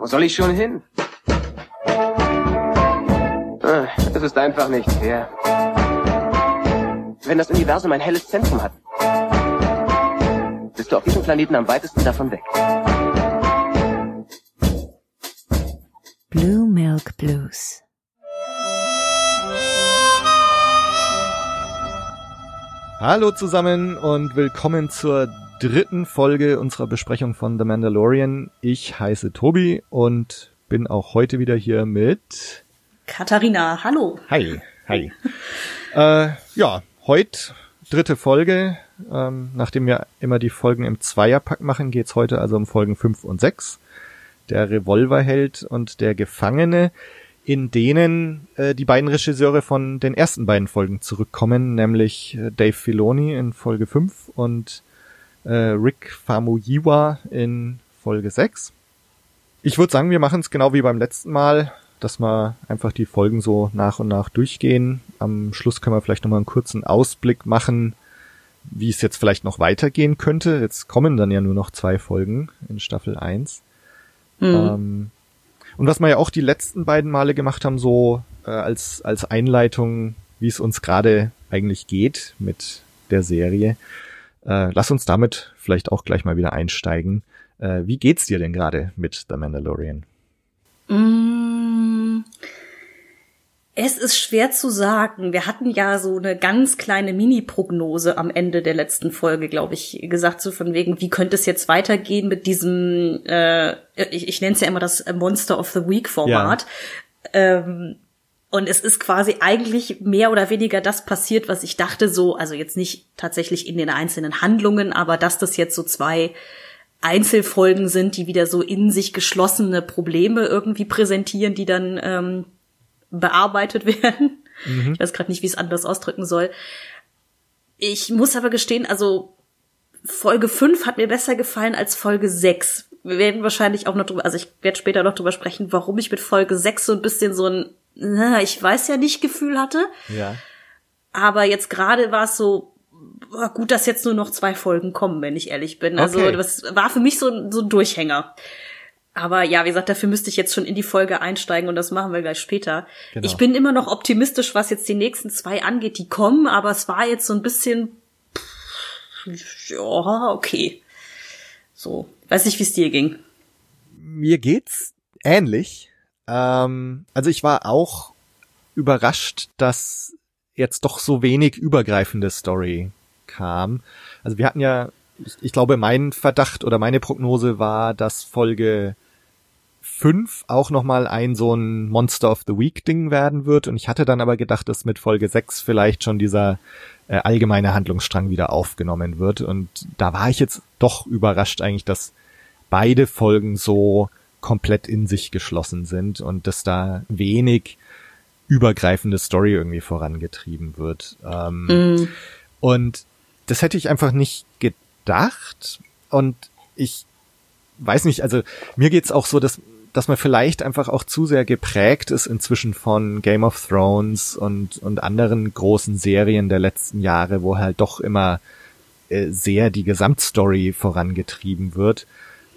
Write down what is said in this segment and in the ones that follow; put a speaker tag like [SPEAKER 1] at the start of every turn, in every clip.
[SPEAKER 1] Wo soll ich schon hin? Ah, Es ist einfach nicht fair. Wenn das Universum ein helles Zentrum hat, bist du auf diesem Planeten am weitesten davon weg.
[SPEAKER 2] Blue Milk Blues.
[SPEAKER 3] Hallo zusammen und willkommen zur dritten Folge unserer Besprechung von The Mandalorian. Ich heiße Tobi und bin auch heute wieder hier mit
[SPEAKER 4] Katharina, hallo.
[SPEAKER 3] Hi, hi. äh, ja, heute dritte Folge. Ähm, nachdem wir immer die Folgen im Zweierpack machen, geht's heute also um Folgen 5 und 6. Der Revolverheld und der Gefangene, in denen äh, die beiden Regisseure von den ersten beiden Folgen zurückkommen, nämlich äh, Dave Filoni in Folge 5 und äh, Rick Famuyiwa in Folge 6. Ich würde sagen, wir machen es genau wie beim letzten Mal, dass wir einfach die Folgen so nach und nach durchgehen. Am Schluss können wir vielleicht nochmal einen kurzen Ausblick machen, wie es jetzt vielleicht noch weitergehen könnte. Jetzt kommen dann ja nur noch zwei Folgen in Staffel 1. Ähm, und was wir ja auch die letzten beiden Male gemacht haben, so äh, als, als Einleitung, wie es uns gerade eigentlich geht mit der Serie. Äh, lass uns damit vielleicht auch gleich mal wieder einsteigen. Äh, wie geht's dir denn gerade mit The Mandalorian?
[SPEAKER 4] Mm, Es ist schwer zu sagen. Wir hatten ja so eine ganz kleine Mini-Prognose am Ende der letzten Folge, glaube ich, gesagt, so von wegen, wie könnte es jetzt weitergehen mit diesem, äh, ich, ich nenne es ja immer das Monster of the Week-Format. Ähm, und es ist quasi eigentlich mehr oder weniger das passiert, was ich dachte, so, also jetzt nicht tatsächlich in den einzelnen Handlungen, aber dass das jetzt so zwei Einzelfolgen sind, die wieder so in sich geschlossene Probleme irgendwie präsentieren, die dann ähm, bearbeitet werden. Ich weiß gerade nicht, wie ich es anders ausdrücken soll. Ich muss aber gestehen, also Folge 5 hat mir besser gefallen als Folge 6. Wir werden wahrscheinlich auch noch drüber, also ich werde später noch drüber sprechen, warum ich mit Folge 6 so ein bisschen so ein, na, ich weiß ja nicht Gefühl hatte.
[SPEAKER 3] Ja.
[SPEAKER 4] Aber jetzt gerade war es so, gut, dass jetzt nur noch zwei Folgen kommen, wenn ich ehrlich bin. Also
[SPEAKER 3] Okay.
[SPEAKER 4] das war für mich so, so ein Durchhänger. Aber ja, wie gesagt, dafür müsste ich jetzt schon in die Folge einsteigen und das machen wir gleich später.
[SPEAKER 3] Genau.
[SPEAKER 4] Ich bin immer noch optimistisch, was jetzt die nächsten zwei angeht, die kommen, aber es war jetzt so ein bisschen, pff, ja, okay. So, weiß nicht, wie es dir ging.
[SPEAKER 3] Mir geht's ähnlich. Ähm, also ich war auch überrascht, dass jetzt doch so wenig übergreifende Story kam. Also wir hatten ja, ich, ich glaube, mein Verdacht oder meine Prognose war, dass Folge 5 auch nochmal ein so ein Monster of the Week Ding werden wird. Und ich hatte dann aber gedacht, dass mit Folge 6 vielleicht schon dieser äh, allgemeine Handlungsstrang wieder aufgenommen wird. Und da war ich jetzt doch überrascht eigentlich, dass beide Folgen so komplett in sich geschlossen sind und dass da wenig übergreifende Story irgendwie vorangetrieben wird. Ähm, Und das hätte ich einfach nicht gedacht. Und ich weiß nicht, also mir geht's auch so, dass, dass man vielleicht einfach auch zu sehr geprägt ist inzwischen von Game of Thrones und, und anderen großen Serien der letzten Jahre, wo halt doch immer äh, sehr die Gesamtstory vorangetrieben wird.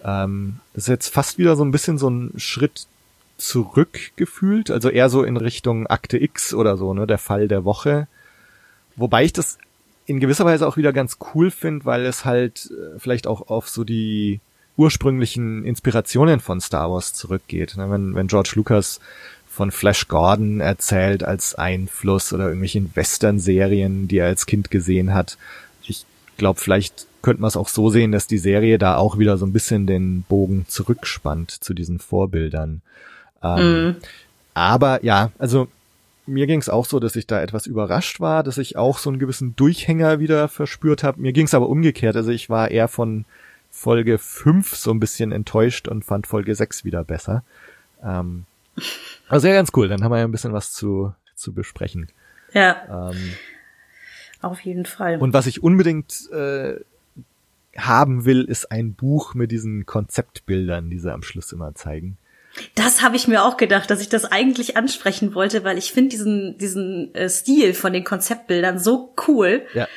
[SPEAKER 3] Ähm, das ist jetzt fast wieder so ein bisschen so ein Schritt zurück gefühlt, also eher so in Richtung Akte X oder so, ne, der Fall der Woche. Wobei ich das in gewisser Weise auch wieder ganz cool finde, weil es halt äh, vielleicht auch auf so die ursprünglichen Inspirationen von Star Wars zurückgeht. Ne? Wenn, wenn George Lucas von Flash Gordon erzählt als Einfluss oder irgendwelchen Western-Serien, die er als Kind gesehen hat. Ich glaube, vielleicht könnte man es auch so sehen, dass die Serie da auch wieder so ein bisschen den Bogen zurückspannt zu diesen Vorbildern. Ähm, Aber ja, also mir ging es auch so, dass ich da etwas überrascht war, dass ich auch so einen gewissen Durchhänger wieder verspürt habe. Mir ging es aber umgekehrt. Also ich war eher von Folge 5 so ein bisschen enttäuscht und fand Folge 6 wieder besser. Ähm, also ja, ganz cool. Dann haben wir ja ein bisschen was zu, zu besprechen.
[SPEAKER 4] Ja,
[SPEAKER 3] Ähm,
[SPEAKER 4] auf jeden Fall.
[SPEAKER 3] und was ich unbedingt äh, haben will, ist ein Buch mit diesen Konzeptbildern, die sie am Schluss immer zeigen.
[SPEAKER 4] Das habe ich mir auch gedacht, dass ich das eigentlich ansprechen wollte, weil ich finde diesen diesen äh, Stil von den Konzeptbildern so cool.
[SPEAKER 3] Ja.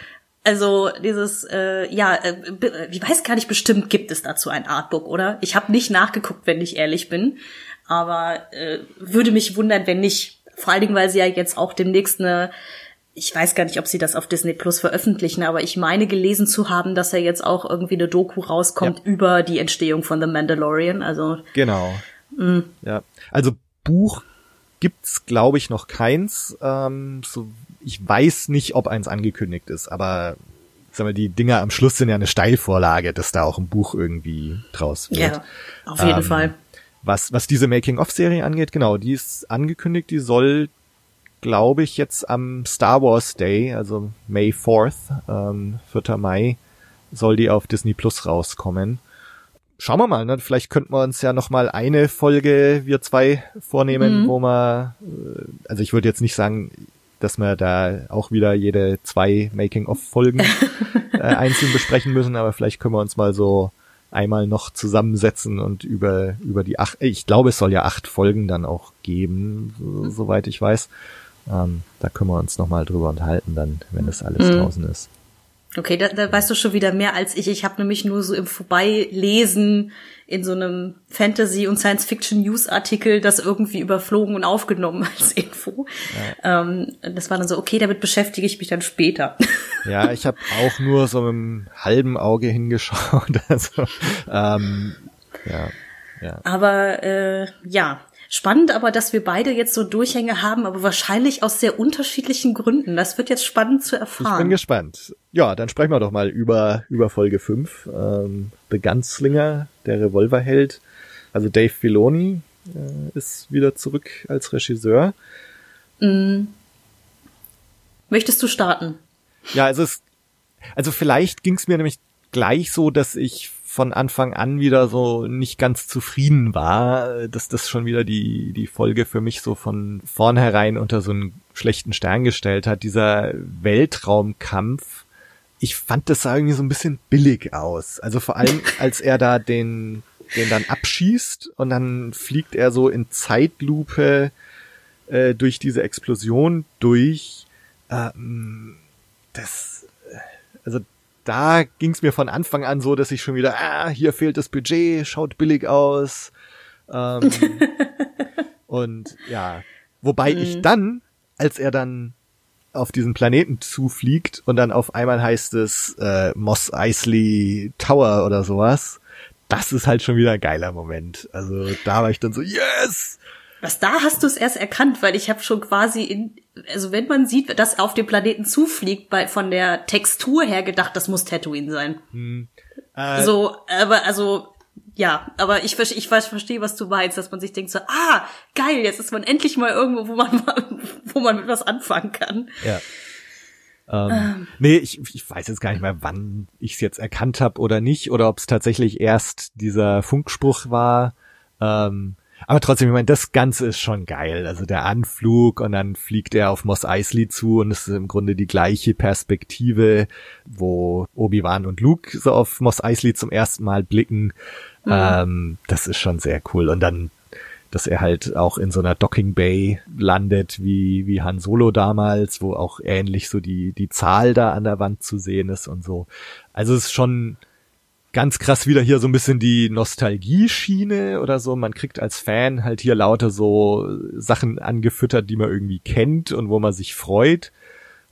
[SPEAKER 4] Also dieses, äh, ja, äh, ich weiß gar nicht, bestimmt gibt es dazu ein Artbook, oder? Ich habe nicht nachgeguckt, wenn ich ehrlich bin, aber äh, würde mich wundern, wenn nicht. Vor allen Dingen, weil sie ja jetzt auch demnächst eine, ich weiß gar nicht, ob sie das auf Disney Plus veröffentlichen, aber ich meine gelesen zu haben, dass er jetzt auch irgendwie eine Doku rauskommt ja. über die Entstehung von The Mandalorian. Also
[SPEAKER 3] genau. Mh. Ja, also Buch gibt's, glaube ich, noch keins. Ähm, so ich weiß nicht, ob eins angekündigt ist, aber sag mal, die Dinger am Schluss sind ja eine Steilvorlage, dass da auch ein Buch irgendwie draus wird.
[SPEAKER 4] Ja, auf jeden ähm, Fall.
[SPEAKER 3] Was, was diese Making-of-Serie angeht, genau, die ist angekündigt, die soll, glaube ich, jetzt am Star Wars Day, also May 4th, ähm, 4. Mai, soll die auf Disney Plus rauskommen. Schauen wir mal, ne? vielleicht könnten wir uns ja noch mal eine Folge, wir zwei, vornehmen, mhm. wo man, äh, also ich würde jetzt nicht sagen, dass wir da auch wieder jede zwei Making-of-Folgen äh, einzeln besprechen müssen, aber vielleicht können wir uns mal so einmal noch zusammensetzen und über, über die acht, ich glaube, es soll ja acht Folgen dann auch geben, so, mhm. soweit ich weiß. Ähm, da können wir uns nochmal drüber unterhalten dann, wenn das alles mhm. draußen ist.
[SPEAKER 4] Okay, da, da weißt du schon wieder mehr als ich. Ich habe nämlich nur so im Vorbeilesen in so einem Fantasy- und Science-Fiction-News-Artikel das irgendwie überflogen und aufgenommen als Info. Ja. Ähm, das war dann so, okay, damit beschäftige ich mich dann später.
[SPEAKER 3] Ja, ich habe auch nur so mit einem halben Auge hingeschaut. Also, ähm, ja, ja.
[SPEAKER 4] Aber äh, ja, Spannend aber, dass wir beide jetzt so Durchhänge haben, aber wahrscheinlich aus sehr unterschiedlichen Gründen. Das wird jetzt spannend zu erfahren.
[SPEAKER 3] Ich bin gespannt. Ja, dann sprechen wir doch mal über, über Folge 5. Ähm, The Gunslinger, der Revolverheld. Also Dave Filoni äh, ist wieder zurück als Regisseur.
[SPEAKER 4] Mm. Möchtest du starten?
[SPEAKER 3] Ja, also es, also vielleicht ging es mir nämlich gleich so, dass ich von Anfang an wieder so nicht ganz zufrieden war, dass das schon wieder die, die Folge für mich so von vornherein unter so einen schlechten Stern gestellt hat. Dieser Weltraumkampf, ich fand das irgendwie so ein bisschen billig aus. Also vor allem, als er da den, den dann abschießt und dann fliegt er so in Zeitlupe äh, durch diese Explosion durch. Ähm, das, also da ging es mir von Anfang an so, dass ich schon wieder, ah, hier fehlt das Budget, schaut billig aus. Ähm, und ja, wobei mhm. ich dann, als er dann auf diesen Planeten zufliegt und dann auf einmal heißt es äh, Moss Eisley Tower oder sowas, das ist halt schon wieder ein geiler Moment. Also da war ich dann so, yes!
[SPEAKER 4] Was da hast du es erst erkannt, weil ich habe schon quasi in, also wenn man sieht, dass auf dem Planeten zufliegt, bei von der Textur her gedacht, das muss Tatooine sein. Hm. Äh, so, aber also ja, aber ich, ich, ich verstehe, was du meinst, dass man sich denkt so, ah, geil, jetzt ist man endlich mal irgendwo, wo man, wo man mit was anfangen kann.
[SPEAKER 3] Ja. Ähm, ähm. Nee, ich, ich weiß jetzt gar nicht mehr, wann ich es jetzt erkannt habe oder nicht, oder ob es tatsächlich erst dieser Funkspruch war. Ähm, aber trotzdem, ich meine, das Ganze ist schon geil. Also der Anflug und dann fliegt er auf Moss Eisley zu und es ist im Grunde die gleiche Perspektive, wo Obi-Wan und Luke so auf Moss Eisley zum ersten Mal blicken. Mhm. Ähm, das ist schon sehr cool. Und dann, dass er halt auch in so einer Docking Bay landet, wie, wie Han Solo damals, wo auch ähnlich so die, die Zahl da an der Wand zu sehen ist und so. Also es ist schon, ganz krass wieder hier so ein bisschen die Nostalgie-Schiene oder so. Man kriegt als Fan halt hier lauter so Sachen angefüttert, die man irgendwie kennt und wo man sich freut.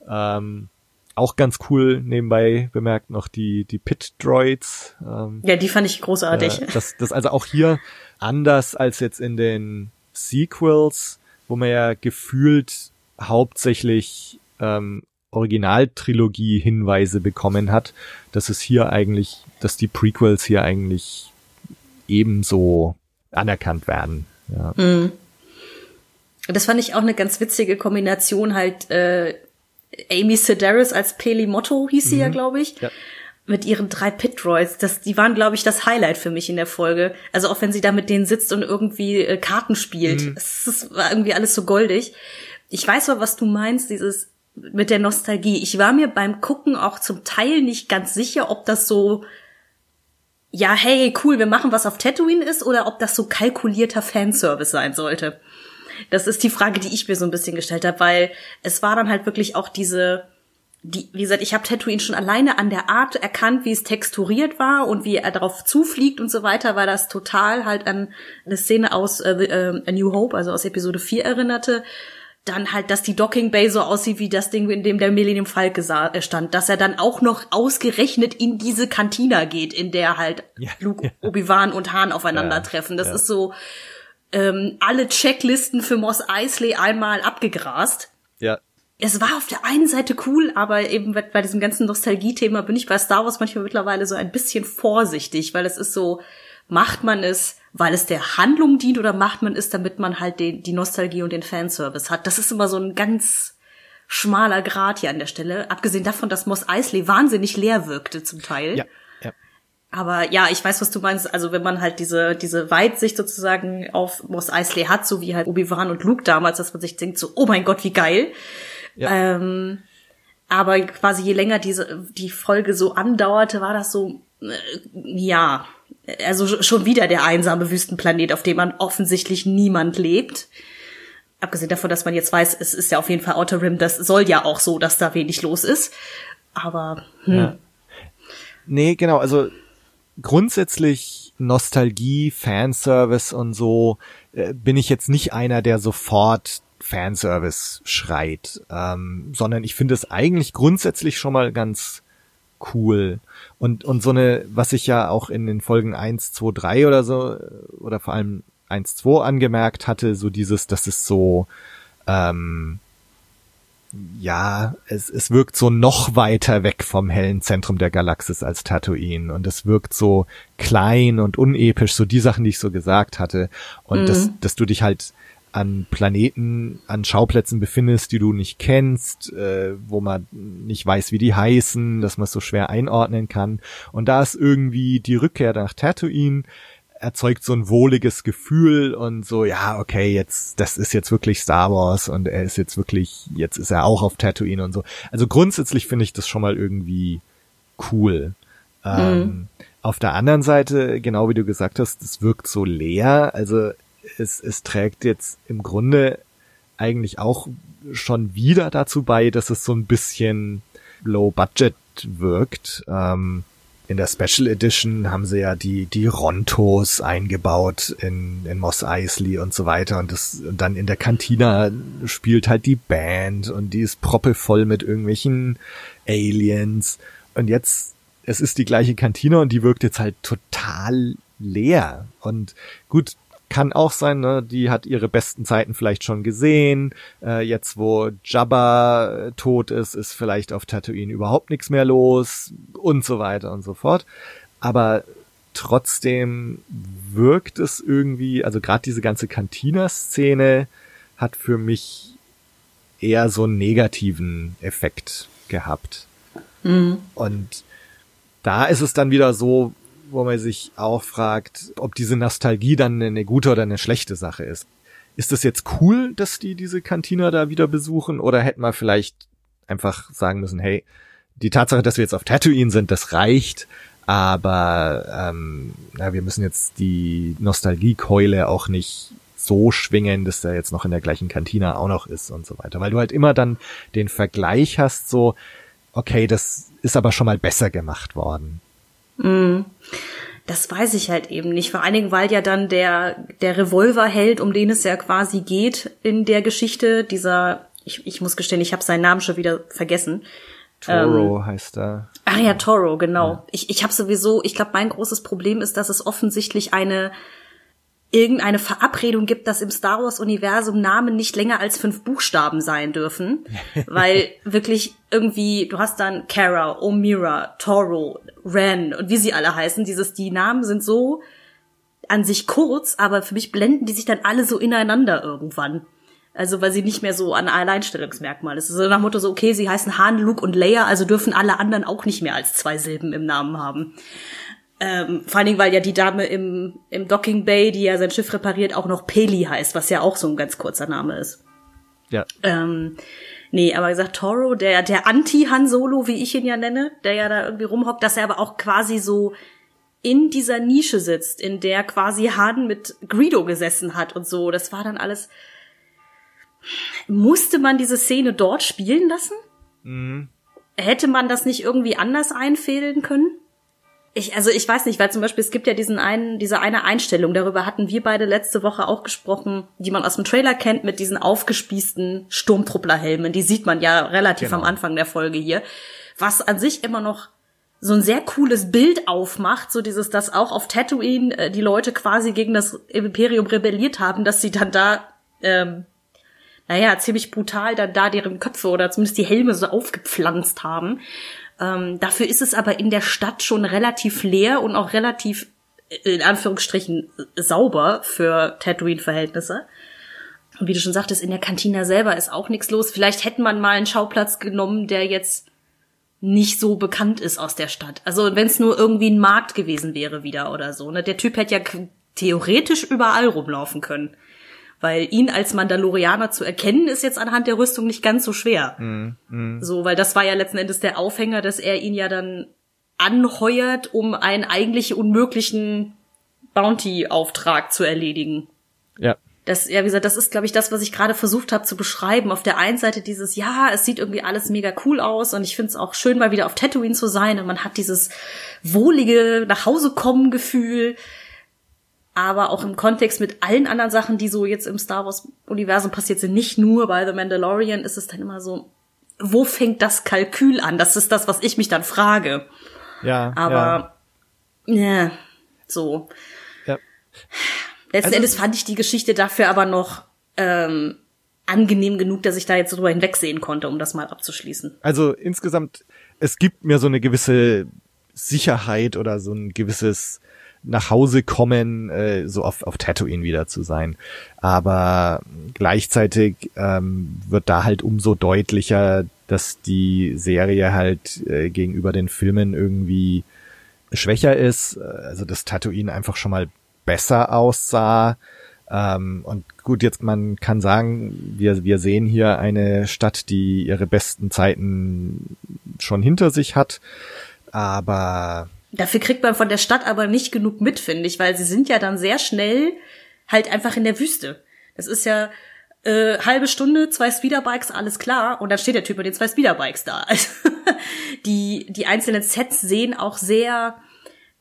[SPEAKER 3] Ähm, auch ganz cool nebenbei bemerkt noch die, die Pit-Droids.
[SPEAKER 4] Ähm, ja, die fand ich großartig.
[SPEAKER 3] Äh, das, das also auch hier anders als jetzt in den Sequels, wo man ja gefühlt hauptsächlich ähm, Originaltrilogie-Hinweise bekommen hat, dass es hier eigentlich dass die Prequels hier eigentlich ebenso anerkannt werden. Ja. Mhm.
[SPEAKER 4] Das fand ich auch eine ganz witzige Kombination halt äh, Amy Sedaris als Peli Motto hieß sie mhm. ja, glaube ich. Ja. Mit ihren drei Pit-Droids. Das, die waren, glaube ich, das Highlight für mich in der Folge. Also auch wenn sie da mit denen sitzt und irgendwie äh, Karten spielt. Mhm. Es war irgendwie alles so goldig. Ich weiß aber, was du meinst, dieses mit der Nostalgie. Ich war mir beim Gucken auch zum Teil nicht ganz sicher, ob das so ja, hey, cool, wir machen was auf Tatooine ist oder ob das so kalkulierter Fanservice sein sollte. Das ist die Frage, die ich mir so ein bisschen gestellt habe, weil es war dann halt wirklich auch diese die, wie gesagt, ich habe Tatooine schon alleine an der Art erkannt, wie es texturiert war und wie er darauf zufliegt und so weiter, weil das total halt an eine Szene aus äh, äh, A New Hope, also aus Episode 4 erinnerte. Dann halt, dass die Docking Bay so aussieht wie das Ding, in dem der Millennium Falke äh, stand, dass er dann auch noch ausgerechnet in diese Kantina geht, in der halt
[SPEAKER 3] Ja,
[SPEAKER 4] Luke,
[SPEAKER 3] ja.
[SPEAKER 4] Obi-Wan und Han aufeinandertreffen. Das
[SPEAKER 3] ja.
[SPEAKER 4] ist so ähm, alle Checklisten für Moss Eisley einmal abgegrast
[SPEAKER 3] Ja.
[SPEAKER 4] es war auf der einen Seite cool, aber eben bei diesem ganzen Nostalgie-Thema bin ich bei Star Wars manchmal mittlerweile so ein bisschen vorsichtig, weil es ist so, macht man es, weil es der Handlung dient oder macht man es, damit man halt den, die Nostalgie und den Fanservice hat? Das ist immer so ein ganz schmaler Grat hier an der Stelle. Abgesehen davon, dass Moss Eisley wahnsinnig leer wirkte zum Teil.
[SPEAKER 3] Ja. Ja.
[SPEAKER 4] Aber ja, ich weiß, was du meinst. Also wenn man halt diese, diese Weitsicht sozusagen auf Moss Eisley hat, so wie halt Obi-Wan und Luke damals, dass man sich denkt so, oh mein Gott, wie geil.
[SPEAKER 3] Ja.
[SPEAKER 4] Ähm, aber quasi je länger diese, die Folge so andauerte, war das so, äh, ja, also sch- schon wieder der einsame Wüstenplanet, auf dem man offensichtlich niemand lebt. Abgesehen davon, dass man jetzt weiß, es ist ja auf jeden Fall Outer Rim, das soll ja auch so, dass da wenig los ist. Aber, hm.
[SPEAKER 3] Ja. Nee, genau, also grundsätzlich Nostalgie, Fanservice und so äh, bin ich jetzt nicht einer, der sofort Fanservice schreit, ähm, sondern ich finde es eigentlich grundsätzlich schon mal ganz cool. Und, und so eine, was ich ja auch in den Folgen 1, 2, 3 oder so, äh, oder vor allem 1, 2 angemerkt hatte, so dieses, das ist so, ähm, ja, es, es wirkt so noch weiter weg vom hellen Zentrum der Galaxis als Tatooine. Und es wirkt so klein und unepisch, so die Sachen, die ich so gesagt hatte. Und dass, dass du dich halt an Planeten, an Schauplätzen befindest, die du nicht kennst, äh, wo man nicht weiß, wie die heißen, dass man es so schwer einordnen kann. Und da ist irgendwie die Rückkehr nach Tatooine erzeugt so ein wohliges Gefühl und so, ja, okay, jetzt, das ist jetzt wirklich Star Wars und er ist jetzt wirklich, jetzt ist er auch auf Tatooine und so. Also grundsätzlich finde ich das schon mal irgendwie cool. Ähm, auf der anderen Seite, genau wie du gesagt hast, es wirkt so leer. Also es, es trägt jetzt im Grunde eigentlich auch schon wieder dazu bei, dass es so ein bisschen low budget wirkt. Ähm, in der Special Edition haben sie ja die, die Rontos eingebaut in, in Moss Eisley und so weiter. Und das, und dann in der Kantina spielt halt die Band und die ist proppevoll mit irgendwelchen Aliens. Und jetzt, es ist die gleiche Kantine und die wirkt jetzt halt total leer. Und gut, kann auch sein, ne? die hat ihre besten Zeiten vielleicht schon gesehen. Äh, jetzt, wo Jabba äh, tot ist, ist vielleicht auf Tatooine überhaupt nichts mehr los und so weiter und so fort. Aber trotzdem wirkt es irgendwie, also gerade diese ganze Cantina-Szene hat für mich eher so einen negativen Effekt gehabt. Und da ist es dann wieder so, wo man sich auch fragt, ob diese Nostalgie dann eine gute oder eine schlechte Sache ist. Ist es jetzt cool, dass die diese Kantina da wieder besuchen oder hätten wir vielleicht einfach sagen müssen, hey, die Tatsache, dass wir jetzt auf Tatooine sind, das reicht, aber ähm, na, wir müssen jetzt die Nostalgiekeule auch nicht so schwingen, dass der jetzt noch in der gleichen Kantina auch noch ist und so weiter. Weil du halt immer dann den Vergleich hast, so, okay, das ist aber schon mal besser gemacht worden.
[SPEAKER 4] Das weiß ich halt eben nicht. Vor allen Dingen, weil ja dann der, der Revolverheld, um den es ja quasi geht in der Geschichte, dieser, ich, ich muss gestehen, ich habe seinen Namen schon wieder vergessen.
[SPEAKER 3] Toro heißt er.
[SPEAKER 4] Ach ja, Toro, genau. Ich, ich habe sowieso, ich glaube, mein großes Problem ist, dass es offensichtlich eine irgendeine Verabredung gibt, dass im Star Wars Universum Namen nicht länger als fünf Buchstaben sein dürfen, weil wirklich irgendwie du hast dann Kara, Omira, Toro, Ren und wie sie alle heißen, dieses die Namen sind so an sich kurz, aber für mich blenden die sich dann alle so ineinander irgendwann. Also weil sie nicht mehr so ein Alleinstellungsmerkmal ist. So nach dem Motto so, okay, sie heißen Han, Luke und Leia, also dürfen alle anderen auch nicht mehr als zwei Silben im Namen haben. Ähm, vor allen Dingen, weil ja die Dame im, im Docking Bay, die ja sein Schiff repariert, auch noch Peli heißt, was ja auch so ein ganz kurzer Name ist.
[SPEAKER 3] Ja.
[SPEAKER 4] Ähm, nee, aber gesagt, Toro, der, der Anti-Han Solo, wie ich ihn ja nenne, der ja da irgendwie rumhockt, dass er aber auch quasi so in dieser Nische sitzt, in der quasi Han mit Greedo gesessen hat und so. Das war dann alles. Musste man diese Szene dort spielen lassen? hätte man das nicht irgendwie anders einfädeln können? Ich, also ich weiß nicht, weil zum Beispiel es gibt ja diesen einen, diese eine Einstellung, darüber hatten wir beide letzte Woche auch gesprochen, die man aus dem Trailer kennt, mit diesen aufgespießten Sturmtrupplerhelmen. Die sieht man ja relativ
[SPEAKER 3] Genau.
[SPEAKER 4] am Anfang der Folge hier. Was an sich immer noch so ein sehr cooles Bild aufmacht, so dieses, dass auch auf Tatooine äh, die Leute quasi gegen das Imperium rebelliert haben, dass sie dann da, ähm, naja, ziemlich brutal dann da deren Köpfe oder zumindest die Helme so aufgepflanzt haben. Ähm, dafür ist es aber in der Stadt schon relativ leer und auch relativ, äh, in Anführungsstrichen, sauber für Tatooine-Verhältnisse. Und wie du schon sagtest, in der Kantina selber ist auch nichts los. Vielleicht hätte man mal einen Schauplatz genommen, der jetzt nicht so bekannt ist aus der Stadt. Also wenn es nur irgendwie ein Markt gewesen wäre wieder oder so. Ne? Der Typ hätte ja theoretisch überall rumlaufen können. Weil ihn als Mandalorianer zu erkennen, ist jetzt anhand der Rüstung nicht ganz so schwer. So, weil das war ja letzten Endes der Aufhänger, dass er ihn ja dann anheuert, um einen eigentlich unmöglichen Bounty-Auftrag zu erledigen.
[SPEAKER 3] Ja.
[SPEAKER 4] Das, ja, wie gesagt, das ist, glaube ich, das, was ich gerade versucht habe zu beschreiben. Auf der einen Seite dieses, ja, es sieht irgendwie alles mega cool aus und ich finde es auch schön, mal wieder auf Tatooine zu sein und man hat dieses wohlige Nachhausekommen-Gefühl. Aber auch im Kontext mit allen anderen Sachen, die so jetzt im Star Wars-Universum passiert sind, nicht nur bei The Mandalorian, ist es dann immer so, wo fängt das Kalkül an? Das ist das, was ich mich dann frage.
[SPEAKER 3] Ja.
[SPEAKER 4] Aber, ja, so.
[SPEAKER 3] Ja.
[SPEAKER 4] Letzten
[SPEAKER 3] Also-
[SPEAKER 4] Endes fand ich die Geschichte dafür aber noch ähm, angenehm genug, dass ich da jetzt so drüber hinwegsehen konnte, um das mal abzuschließen.
[SPEAKER 3] Also insgesamt, es gibt mir so eine gewisse Sicherheit oder so ein gewisses nach Hause kommen, äh, so auf, auf Tatooine wieder zu sein. Aber gleichzeitig ähm, wird da halt umso deutlicher, dass die Serie halt äh, gegenüber den Filmen irgendwie schwächer ist. Äh, Also dass Tatooine einfach schon mal besser aussah. Ähm, und gut, jetzt man kann sagen, wir, wir sehen hier eine Stadt, die ihre besten Zeiten schon hinter sich hat. Aber
[SPEAKER 4] Dafür kriegt man von der Stadt aber nicht genug mit, finde ich, weil sie sind ja dann sehr schnell halt einfach in der Wüste. Das ist ja äh, halbe Stunde, zwei Speederbikes, alles klar. Und dann steht der Typ mit den zwei Speederbikes da. Also, die, die einzelnen Sets sehen auch sehr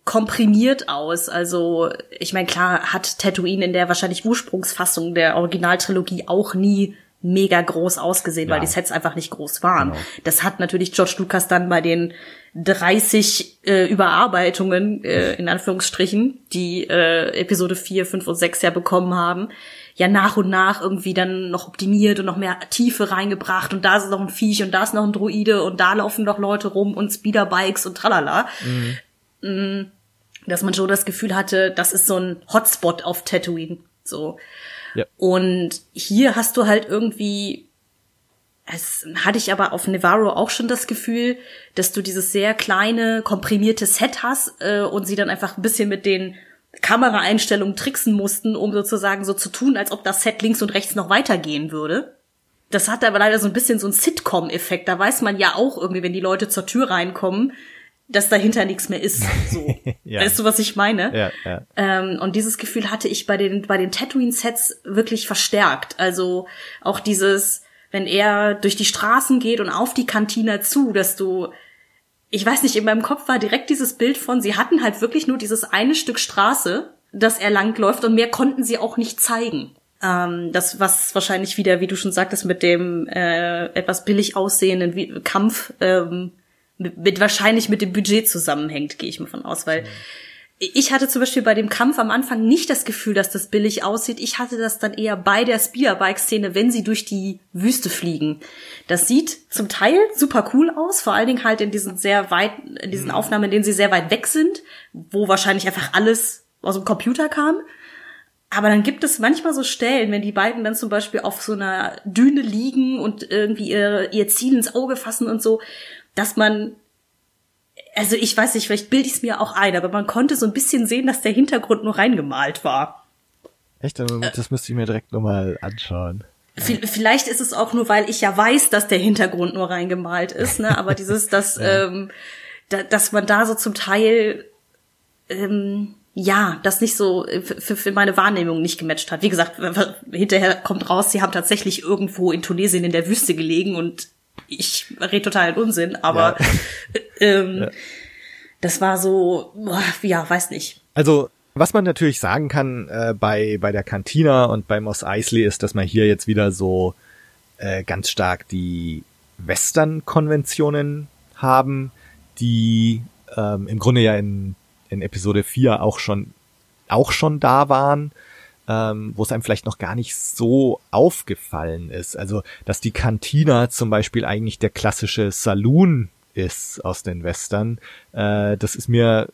[SPEAKER 4] komprimiert aus. Also, ich meine, klar hat Tatooine in der wahrscheinlich Ursprungsfassung der Originaltrilogie auch nie mega groß ausgesehen, weil
[SPEAKER 3] Ja.
[SPEAKER 4] die Sets einfach nicht groß waren.
[SPEAKER 3] Genau.
[SPEAKER 4] Das hat natürlich George Lucas dann bei den 30 äh, Überarbeitungen, äh, in Anführungsstrichen, die äh, Episode 4, 5 und 6 ja bekommen haben, ja nach und nach irgendwie dann noch optimiert und noch mehr Tiefe reingebracht und da ist noch ein Viech und da ist noch ein Druide und da laufen noch Leute rum und Speederbikes und tralala. Mm, Dass man schon das Gefühl hatte, das ist so ein Hotspot auf Tatooine. So.
[SPEAKER 3] Ja.
[SPEAKER 4] Und hier hast du halt irgendwie es hatte ich aber auf Nevarro auch schon das Gefühl, dass du dieses sehr kleine, komprimierte Set hast äh, und sie dann einfach ein bisschen mit den Kameraeinstellungen tricksen mussten, um sozusagen so zu tun, als ob das Set links und rechts noch weitergehen würde. Das hat aber leider so ein bisschen so einen Sitcom-Effekt. Da weiß man ja auch irgendwie, wenn die Leute zur Tür reinkommen, dass dahinter nichts mehr ist. So.
[SPEAKER 3] Ja.
[SPEAKER 4] Weißt du, was ich meine?
[SPEAKER 3] ja, ja.
[SPEAKER 4] Ähm, und dieses Gefühl hatte ich bei den, bei den Tatooine-Sets wirklich verstärkt. Also auch dieses, wenn er durch die Straßen geht und auf die Kantina zu, dass du, ich weiß nicht, in meinem Kopf war direkt dieses Bild von, sie hatten halt wirklich nur dieses eine Stück Straße, das er langläuft und mehr konnten sie auch nicht zeigen. Ähm, das, was wahrscheinlich wieder, wie du schon sagtest, mit dem äh, etwas billig aussehenden Kampf ähm, mit, mit wahrscheinlich mit dem Budget zusammenhängt, gehe ich mal von aus, weil ich hatte zum Beispiel bei dem Kampf am Anfang nicht das Gefühl, dass das billig aussieht. Ich hatte das dann eher bei der Speederbike-Szene, wenn sie durch die Wüste fliegen. Das sieht zum Teil super cool aus, vor allen Dingen halt in diesen sehr weit, in diesen Aufnahmen, in denen sie sehr weit weg sind, wo wahrscheinlich einfach alles aus dem Computer kam. Aber dann gibt es manchmal so Stellen, wenn die beiden dann zum Beispiel auf so einer Düne liegen und irgendwie ihr, ihr Ziel ins Auge fassen und so, dass man also ich weiß nicht, vielleicht bilde ich es mir auch ein, aber man konnte so ein bisschen sehen, dass der Hintergrund nur reingemalt war.
[SPEAKER 3] Echt? Das müsste ich mir direkt nochmal anschauen.
[SPEAKER 4] Vielleicht ist es auch nur, weil ich ja weiß, dass der Hintergrund nur reingemalt ist, ne? Aber dieses, dass, ähm, da, dass man da so zum Teil ähm, ja, das nicht so äh, für, für meine Wahrnehmung nicht gematcht hat. Wie gesagt, hinterher kommt raus, sie haben tatsächlich irgendwo in Tunesien in der Wüste gelegen und ich rede total Unsinn, aber ja. ähm, ja. das war so, ja, weiß nicht.
[SPEAKER 3] Also was man natürlich sagen kann äh, bei bei der Cantina und bei Moss Eisley ist, dass man hier jetzt wieder so äh, ganz stark die Western-Konventionen haben, die ähm, im Grunde ja in, in Episode 4 auch schon auch schon da waren, ähm, wo es einem vielleicht noch gar nicht so aufgefallen ist. Also, dass die Cantina zum Beispiel eigentlich der klassische Saloon ist aus den Western, äh, das ist mir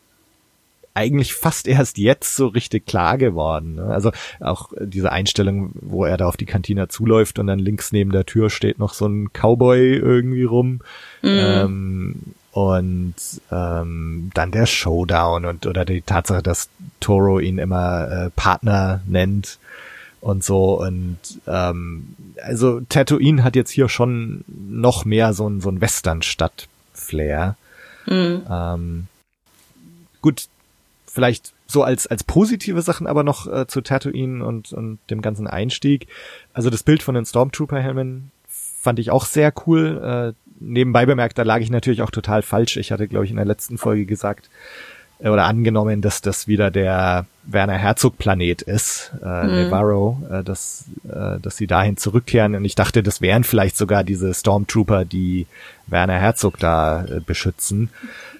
[SPEAKER 3] eigentlich fast erst jetzt so richtig klar geworden. Ne? Also auch diese Einstellung, wo er da auf die Kantina zuläuft und dann links neben der Tür steht noch so ein Cowboy irgendwie rum. Mhm. Ähm, und ähm, dann der Showdown und oder die Tatsache, dass Toro ihn immer äh, Partner nennt und so und ähm, also Tatooine hat jetzt hier schon noch mehr so ein so ein Western-Stadt-Flair. Mhm. Ähm, gut, vielleicht so als als positive Sachen aber noch äh, zu Tatooine und und dem ganzen Einstieg. Also das Bild von den Stormtrooper-Helmen fand ich auch sehr cool. Äh, nebenbei bemerkt, da lag ich natürlich auch total falsch. Ich hatte, glaube ich, in der letzten Folge gesagt oder angenommen, dass das wieder der Werner Herzog Planet ist, äh, mhm. Nevarro, äh, dass, äh, dass sie dahin zurückkehren. Und ich dachte, das wären vielleicht sogar diese Stormtrooper, die Werner Herzog da äh, beschützen.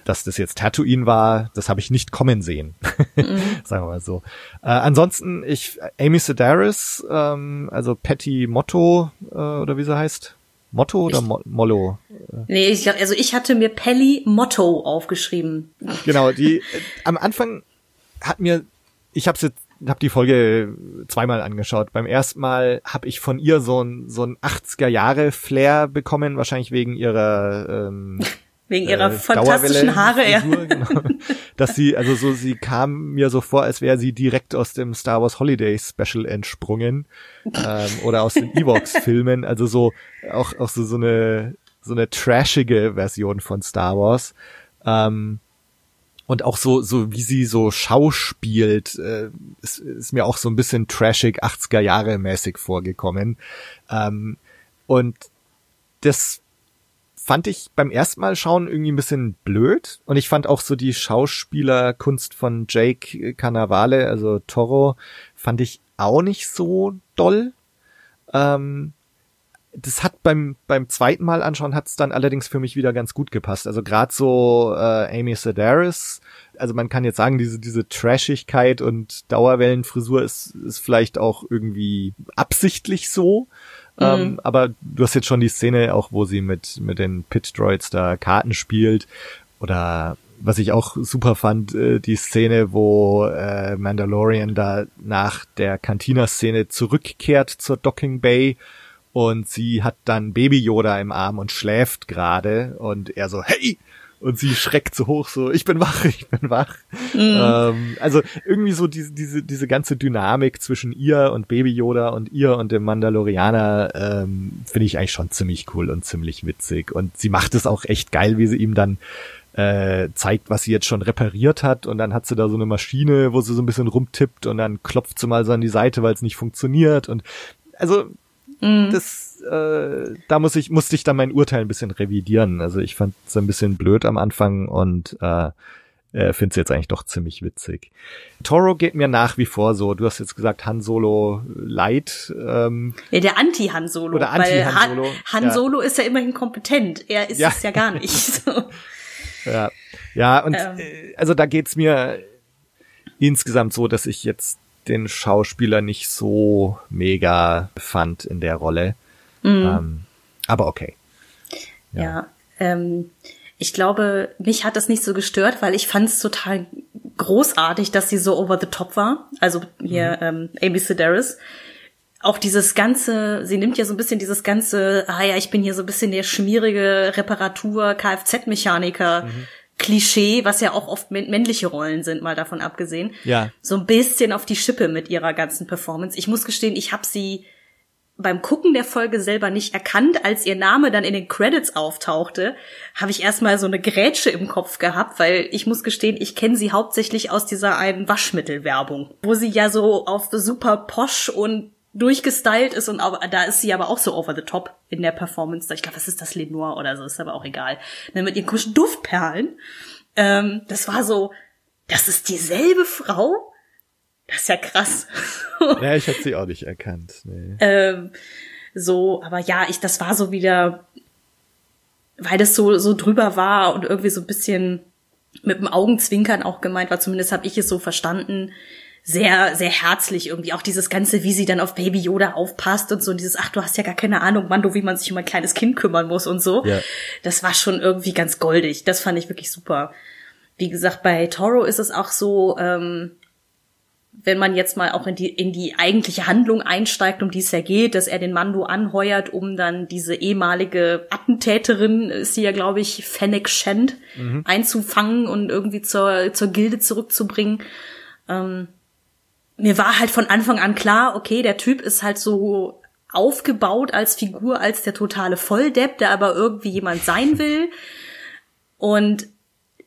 [SPEAKER 3] Dass das jetzt Tatooine war, das habe ich nicht kommen sehen. Mhm. Sagen wir mal so. Äh, ansonsten, ich, Amy Sedaris, ähm, also Patty Motto, äh, oder wie sie heißt, Motto oder Mo Mollo?
[SPEAKER 4] Nee, ich, also ich hatte mir Pelli Motto aufgeschrieben.
[SPEAKER 3] Genau, die äh, am Anfang hat mir, ich habe jetzt hab die Folge zweimal angeschaut. Beim ersten Mal habe ich von ihr so ein so ein 80er Jahre Flair bekommen, wahrscheinlich wegen ihrer ähm,
[SPEAKER 4] Wegen ihrer äh, fantastischen Haare, ja. Genau.
[SPEAKER 3] Dass sie, also so, sie kam mir so vor, als wäre sie direkt aus dem Star Wars Holiday Special entsprungen. Ähm, oder aus den Evox-Filmen. Also so, auch, auch so, so eine, so eine trashige Version von Star Wars. Ähm, und auch so, so wie sie so schauspielt, äh, ist, ist mir auch so ein bisschen trashig 80er Jahre mäßig vorgekommen. Ähm, und das fand ich beim ersten Mal schauen irgendwie ein bisschen blöd. Und ich fand auch so die Schauspielerkunst von Jake Cannavale, also Toro, fand ich auch nicht so doll. Ähm, das hat beim beim zweiten Mal anschauen hat's dann allerdings für mich wieder ganz gut gepasst. Also gerade so äh, Amy Sedaris, also man kann jetzt sagen, diese diese Trashigkeit und Dauerwellenfrisur ist ist vielleicht auch irgendwie absichtlich so. Ähm, mhm. aber du hast jetzt schon die Szene auch, wo sie mit, mit den Pit-Droids da Karten spielt. Oder was ich auch super fand, äh, die Szene, wo äh, Mandalorian da nach der Cantina-Szene zurückkehrt zur Docking Bay und sie hat dann Baby Yoda im Arm und schläft gerade und er so, hey, und sie schreckt so hoch, so, ich bin wach, ich bin wach. Mhm. Ähm, also irgendwie so diese, diese, diese ganze Dynamik zwischen ihr und Baby Yoda und ihr und dem Mandalorianer ähm, finde ich eigentlich schon ziemlich cool und ziemlich witzig. Und sie macht es auch echt geil, wie sie ihm dann äh, zeigt, was sie jetzt schon repariert hat und dann hat sie da so eine Maschine, wo sie so ein bisschen rumtippt und dann klopft sie mal so an die Seite, weil es nicht funktioniert und also Mhm. Das, äh, da muss ich, musste ich dann mein Urteil ein bisschen revidieren. Also ich fand es ein bisschen blöd am Anfang und äh, äh, finde es jetzt eigentlich doch ziemlich witzig. Toro geht mir nach wie vor so. Du hast jetzt gesagt Han Solo Light. Ähm,
[SPEAKER 4] ja, der Anti-Han Solo.
[SPEAKER 3] Oder Anti-Han Solo.
[SPEAKER 4] Han, Han ja. Solo ist ja immerhin kompetent. Er ist ja. es ja gar nicht. So.
[SPEAKER 3] Ja, ja und ähm. äh, also da geht's mir insgesamt so, dass ich jetzt den Schauspieler nicht so mega fand in der Rolle. Mhm. Ähm, aber okay.
[SPEAKER 4] Ja, ja ähm, ich glaube, mich hat das nicht so gestört, weil ich fand es total großartig, dass sie so over the top war. Also hier mhm. ähm, Amy Sedaris. Auch dieses ganze, sie nimmt ja so ein bisschen dieses ganze, ah ja, ich bin hier so ein bisschen der schmierige Reparatur, Kfz-Mechaniker. Mhm Klischee, was ja auch oft männliche Rollen sind, mal davon abgesehen.
[SPEAKER 3] Ja.
[SPEAKER 4] So ein bisschen auf die Schippe mit ihrer ganzen Performance. Ich muss gestehen, ich habe sie beim Gucken der Folge selber nicht erkannt, als ihr Name dann in den Credits auftauchte, habe ich erstmal so eine Grätsche im Kopf gehabt, weil ich muss gestehen, ich kenne sie hauptsächlich aus dieser einen Waschmittelwerbung, wo sie ja so auf super posch und durchgestylt ist und aber, da ist sie aber auch so over the top in der Performance. Ich glaube, was ist das Lenoir oder so, ist aber auch egal. Ne, mit ihren komischen Duftperlen. Ähm, das war so, das ist dieselbe Frau? Das ist ja krass.
[SPEAKER 3] ja, ich hätte sie auch nicht erkannt. Nee.
[SPEAKER 4] Ähm, so, aber ja, ich, das war so wieder, weil das so, so drüber war und irgendwie so ein bisschen mit dem Augenzwinkern auch gemeint war, zumindest habe ich es so verstanden, sehr, sehr herzlich irgendwie. Auch dieses Ganze, wie sie dann auf Baby Yoda aufpasst und so, und dieses, ach, du hast ja gar keine Ahnung, Mando, wie man sich um ein kleines Kind kümmern muss und so. Ja. Das war schon irgendwie ganz goldig. Das fand ich wirklich super. Wie gesagt, bei Toro ist es auch so, ähm, wenn man jetzt mal auch in die, in die eigentliche Handlung einsteigt, um die es ja geht, dass er den Mando anheuert, um dann diese ehemalige Attentäterin, ist sie ja, glaube ich, Fennec Shand, mhm. einzufangen und irgendwie zur, zur Gilde zurückzubringen. Ähm, mir war halt von Anfang an klar, okay, der Typ ist halt so aufgebaut als Figur, als der totale Volldepp, der aber irgendwie jemand sein will. Und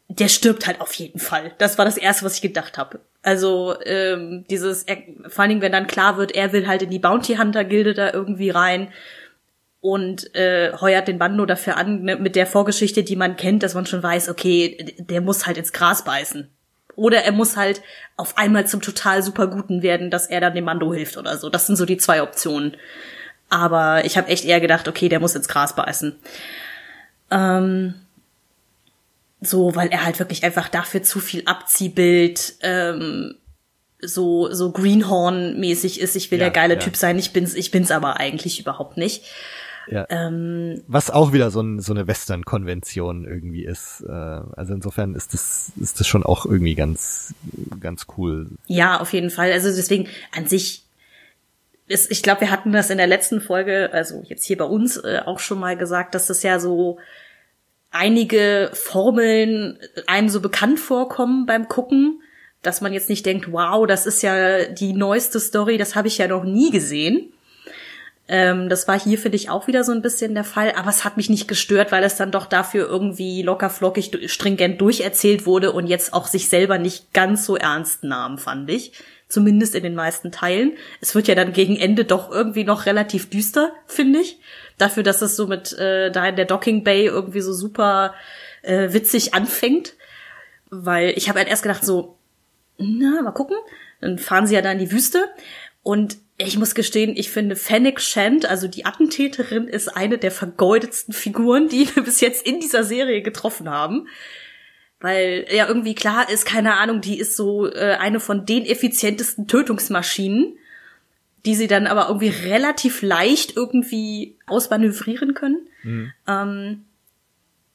[SPEAKER 4] der stirbt halt auf jeden Fall. Das war das Erste, was ich gedacht habe. Also ähm, dieses, er, vor allen Dingen, wenn dann klar wird, er will halt in die Bounty Hunter Gilde da irgendwie rein und äh, heuert den Bando dafür an ne, mit der Vorgeschichte, die man kennt, dass man schon weiß, okay, der muss halt ins Gras beißen. Oder er muss halt auf einmal zum total super Guten werden, dass er dann dem Mando hilft oder so. Das sind so die zwei Optionen. Aber ich habe echt eher gedacht, okay, der muss ins Gras beißen. Ähm, so, weil er halt wirklich einfach dafür zu viel Abziehbild, ähm, so, so Greenhorn-mäßig ist, ich will ja, der geile ja. Typ sein, ich bin's, ich bin's aber eigentlich überhaupt nicht.
[SPEAKER 3] Ja. Ähm, Was auch wieder so, ein, so eine Western-Konvention irgendwie ist. Äh, also insofern ist das, ist das schon auch irgendwie ganz, ganz cool.
[SPEAKER 4] Ja, auf jeden Fall. Also deswegen an sich ist, ich glaube, wir hatten das in der letzten Folge, also jetzt hier bei uns äh, auch schon mal gesagt, dass das ja so einige Formeln einem so bekannt vorkommen beim Gucken, dass man jetzt nicht denkt, wow, das ist ja die neueste Story, das habe ich ja noch nie gesehen. Ähm, das war hier, finde ich, auch wieder so ein bisschen der Fall, aber es hat mich nicht gestört, weil es dann doch dafür irgendwie locker flockig, stringent durcherzählt wurde und jetzt auch sich selber nicht ganz so ernst nahm, fand ich. Zumindest in den meisten Teilen. Es wird ja dann gegen Ende doch irgendwie noch relativ düster, finde ich. Dafür, dass es so mit äh, da in der Docking Bay irgendwie so super äh, witzig anfängt. Weil ich habe halt erst gedacht, so, na, mal gucken. Dann fahren sie ja da in die Wüste. Und ich muss gestehen, ich finde Fennec Shand, also die Attentäterin, ist eine der vergeudetsten Figuren, die wir bis jetzt in dieser Serie getroffen haben. Weil ja irgendwie klar ist, keine Ahnung, die ist so äh, eine von den effizientesten Tötungsmaschinen, die sie dann aber irgendwie relativ leicht irgendwie ausmanövrieren können. Mhm. Ähm,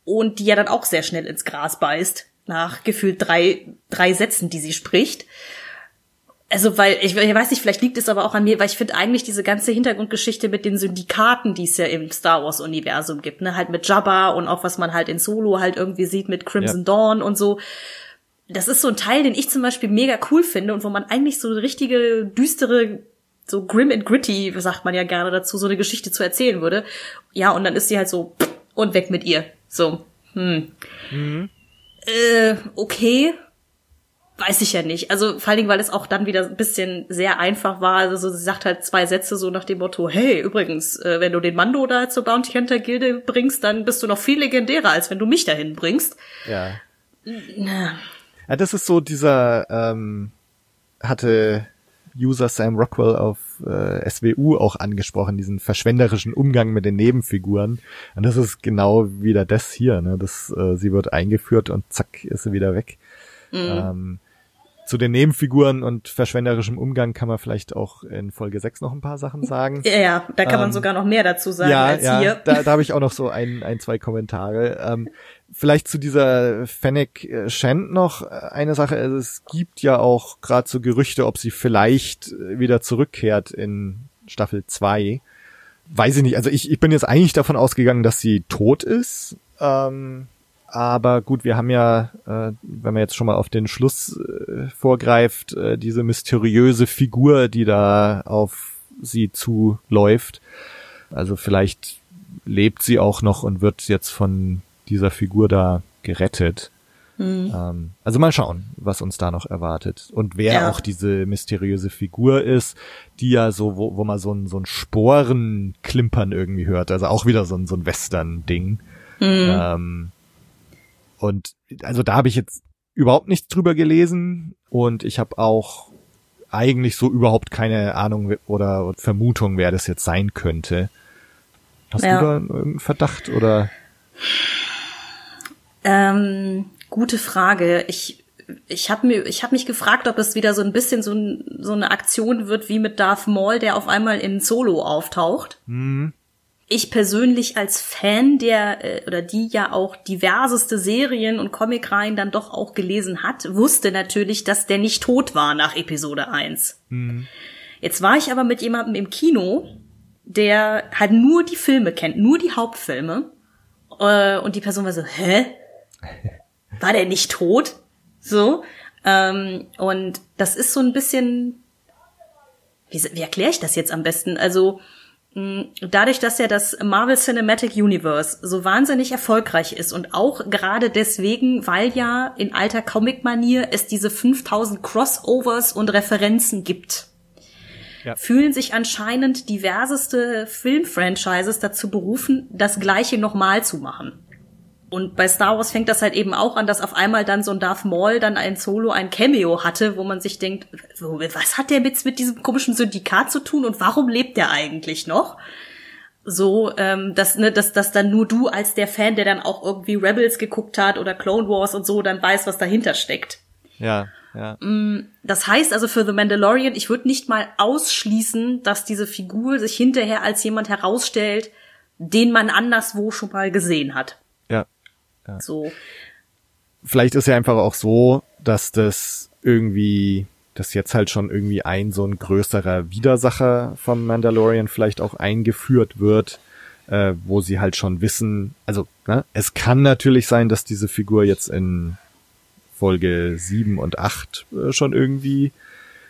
[SPEAKER 4] und die ja dann auch sehr schnell ins Gras beißt, nach gefühlt drei, drei Sätzen, die sie spricht also weil ich, ich weiß nicht, vielleicht liegt es aber auch an mir, weil ich finde eigentlich diese ganze Hintergrundgeschichte mit den Syndikaten, die es ja im Star Wars Universum gibt, ne, halt mit Jabba und auch was man halt in Solo halt irgendwie sieht mit Crimson ja. Dawn und so. Das ist so ein Teil, den ich zum Beispiel mega cool finde und wo man eigentlich so richtige düstere so grim and gritty, sagt man ja gerne dazu, so eine Geschichte zu erzählen würde. Ja, und dann ist sie halt so und weg mit ihr. So, hm. Mhm. Äh, okay, weiß ich ja nicht. Also vor allen Dingen, weil es auch dann wieder ein bisschen sehr einfach war. Also sie sagt halt zwei Sätze so nach dem Motto, hey, übrigens, äh, wenn du den Mando da zur Bounty Hunter Gilde bringst, dann bist du noch viel legendärer, als wenn du mich dahin bringst.
[SPEAKER 3] Ja. Ja, das ist so dieser, ähm, hatte User Sam Rockwell auf äh, SWU auch angesprochen, diesen verschwenderischen Umgang mit den Nebenfiguren. Und das ist genau wieder das hier, ne? Das, äh, sie wird eingeführt und zack, ist sie wieder weg. Mhm. Ähm, zu den Nebenfiguren und verschwenderischem Umgang kann man vielleicht auch in Folge 6 noch ein paar Sachen sagen.
[SPEAKER 4] Ja, ja da kann ähm, man sogar noch mehr dazu sagen
[SPEAKER 3] ja,
[SPEAKER 4] als
[SPEAKER 3] ja,
[SPEAKER 4] hier.
[SPEAKER 3] Da, da habe ich auch noch so ein, ein zwei Kommentare. Ähm, vielleicht zu dieser Fennec äh, Shand noch eine Sache. Also es gibt ja auch gerade so Gerüchte, ob sie vielleicht wieder zurückkehrt in Staffel 2. Weiß ich nicht. Also ich, ich bin jetzt eigentlich davon ausgegangen, dass sie tot ist. Ähm, aber gut, wir haben ja, äh, wenn man jetzt schon mal auf den Schluss äh, vorgreift, äh, diese mysteriöse Figur, die da auf sie zuläuft. Also vielleicht lebt sie auch noch und wird jetzt von dieser Figur da gerettet. Mhm. Ähm, also mal schauen, was uns da noch erwartet. Und wer
[SPEAKER 4] Ja.
[SPEAKER 3] auch diese mysteriöse Figur ist, die ja so, wo, wo man so ein, so ein Sporenklimpern irgendwie hört. Also auch wieder so ein, so ein Western-Ding. Ähm, und also da habe ich jetzt überhaupt nichts drüber gelesen und ich habe auch eigentlich so überhaupt keine Ahnung oder Vermutung, wer das jetzt sein könnte. Hast
[SPEAKER 4] Ja.
[SPEAKER 3] du da irgendeinen Verdacht oder?
[SPEAKER 4] Ähm, gute Frage. Ich ich habe mir ich habe mich gefragt, ob es wieder so ein bisschen so, ein, so eine Aktion wird wie mit Darth Maul, der auf einmal in Solo auftaucht. Ich persönlich als Fan, der äh, oder die ja auch diverseste Serien und Comicreihen dann doch auch gelesen hat, wusste natürlich, dass der nicht tot war nach Episode 1. Jetzt war ich aber mit jemandem im Kino, der halt nur die Filme kennt, nur die Hauptfilme. Äh, und die Person war so, hä? War der nicht tot? So. Ähm, und das ist so ein bisschen, wie, wie erkläre ich das jetzt am besten? Also, dadurch, dass ja das Marvel Cinematic Universe so wahnsinnig erfolgreich ist und auch gerade deswegen, weil ja in alter Comic-Manier es diese 5000 Crossovers und Referenzen gibt,
[SPEAKER 3] Ja.
[SPEAKER 4] fühlen sich anscheinend diverseste Filmfranchises dazu berufen, das Gleiche nochmal zu machen. Und bei Star Wars fängt das halt eben auch an, dass auf einmal dann so ein Darth Maul dann ein Solo, ein Cameo hatte, wo man sich denkt, was hat der jetzt mit diesem komischen Syndikat zu tun und warum lebt der eigentlich noch? So, ähm, dass, ne, dass, dass dann nur du als der Fan, der dann auch irgendwie Rebels geguckt hat oder Clone Wars und so, dann weiß, was dahinter steckt.
[SPEAKER 3] Ja, ja.
[SPEAKER 4] Das heißt also für The Mandalorian, ich würde nicht mal ausschließen, dass diese Figur sich hinterher als jemand herausstellt, den man anderswo schon mal gesehen hat.
[SPEAKER 3] Ja.
[SPEAKER 4] So.
[SPEAKER 3] vielleicht ist ja einfach auch so, dass das irgendwie, dass jetzt halt schon irgendwie ein so ein größerer Widersacher vom Mandalorian vielleicht auch eingeführt wird, äh, wo sie halt schon wissen, also ne, es kann natürlich sein, dass diese Figur jetzt in Folge 7 und 8 äh, schon irgendwie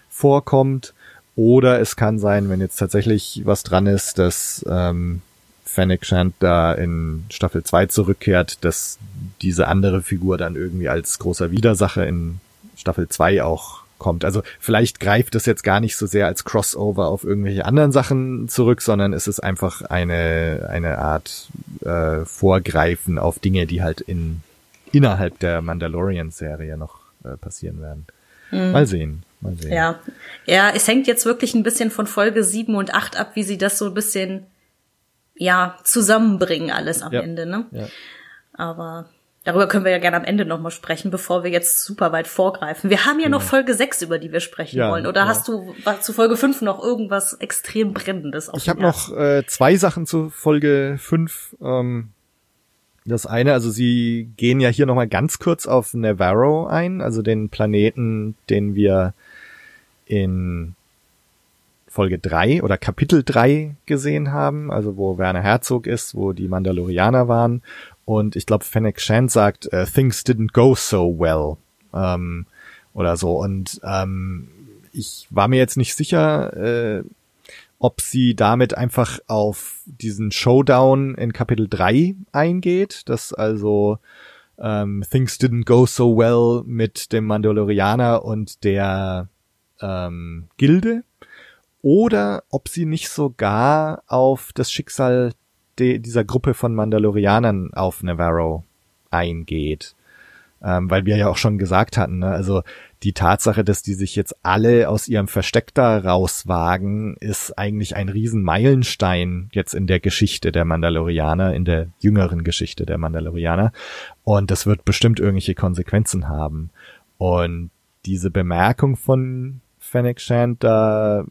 [SPEAKER 3] vorkommt. Oder es kann sein, wenn jetzt tatsächlich was dran ist, dass ähm, Fennec Shand da in Staffel 2 zurückkehrt, dass diese andere Figur dann irgendwie als großer Widersacher in Staffel 2 auch kommt. Also vielleicht greift es jetzt gar nicht so sehr als Crossover auf irgendwelche anderen Sachen zurück, sondern es ist einfach eine, eine Art äh, Vorgreifen auf Dinge, die halt in innerhalb der Mandalorian-Serie noch äh, passieren werden. Mal sehen. Mal sehen.
[SPEAKER 4] Ja. Ja, es hängt jetzt wirklich ein bisschen von Folge 7 und 8 ab, wie sie das so ein bisschen, ja, zusammenbringen alles am
[SPEAKER 3] Ja.
[SPEAKER 4] Ende, ne?
[SPEAKER 3] Ja.
[SPEAKER 4] Aber darüber können wir ja gerne am Ende nochmal sprechen, bevor wir jetzt super weit vorgreifen. Wir haben ja noch Folge 6, über die wir sprechen
[SPEAKER 3] Ja,
[SPEAKER 4] wollen. Oder
[SPEAKER 3] ja.
[SPEAKER 4] hast du zu Folge 5 noch irgendwas extrem Brennendes
[SPEAKER 3] Ich habe noch äh, zwei Sachen zu Folge 5. Ähm, das eine, also sie gehen ja hier nochmal ganz kurz auf Navarro ein, also den Planeten, den wir in Folge 3 oder Kapitel 3 gesehen haben, also wo Werner Herzog ist, wo die Mandalorianer waren. Und ich glaube, Fennec Shand sagt, äh, things didn't go so well. Ähm, oder so. Und ähm, ich war mir jetzt nicht sicher, äh, ob sie damit einfach auf diesen Showdown in Kapitel 3 eingeht, dass also ähm, Things Didn't Go So Well mit dem Mandalorianer und der ähm, Gilde, oder ob sie nicht sogar auf das Schicksal de dieser Gruppe von Mandalorianern auf Navarro eingeht. Ähm, weil wir ja auch schon gesagt hatten, ne? also die Tatsache, dass die sich jetzt alle aus ihrem Versteck da rauswagen, ist eigentlich ein Riesenmeilenstein jetzt in der Geschichte der Mandalorianer, in der jüngeren Geschichte der Mandalorianer. Und das wird bestimmt irgendwelche Konsequenzen haben. Und diese Bemerkung von Fennec Shand, da,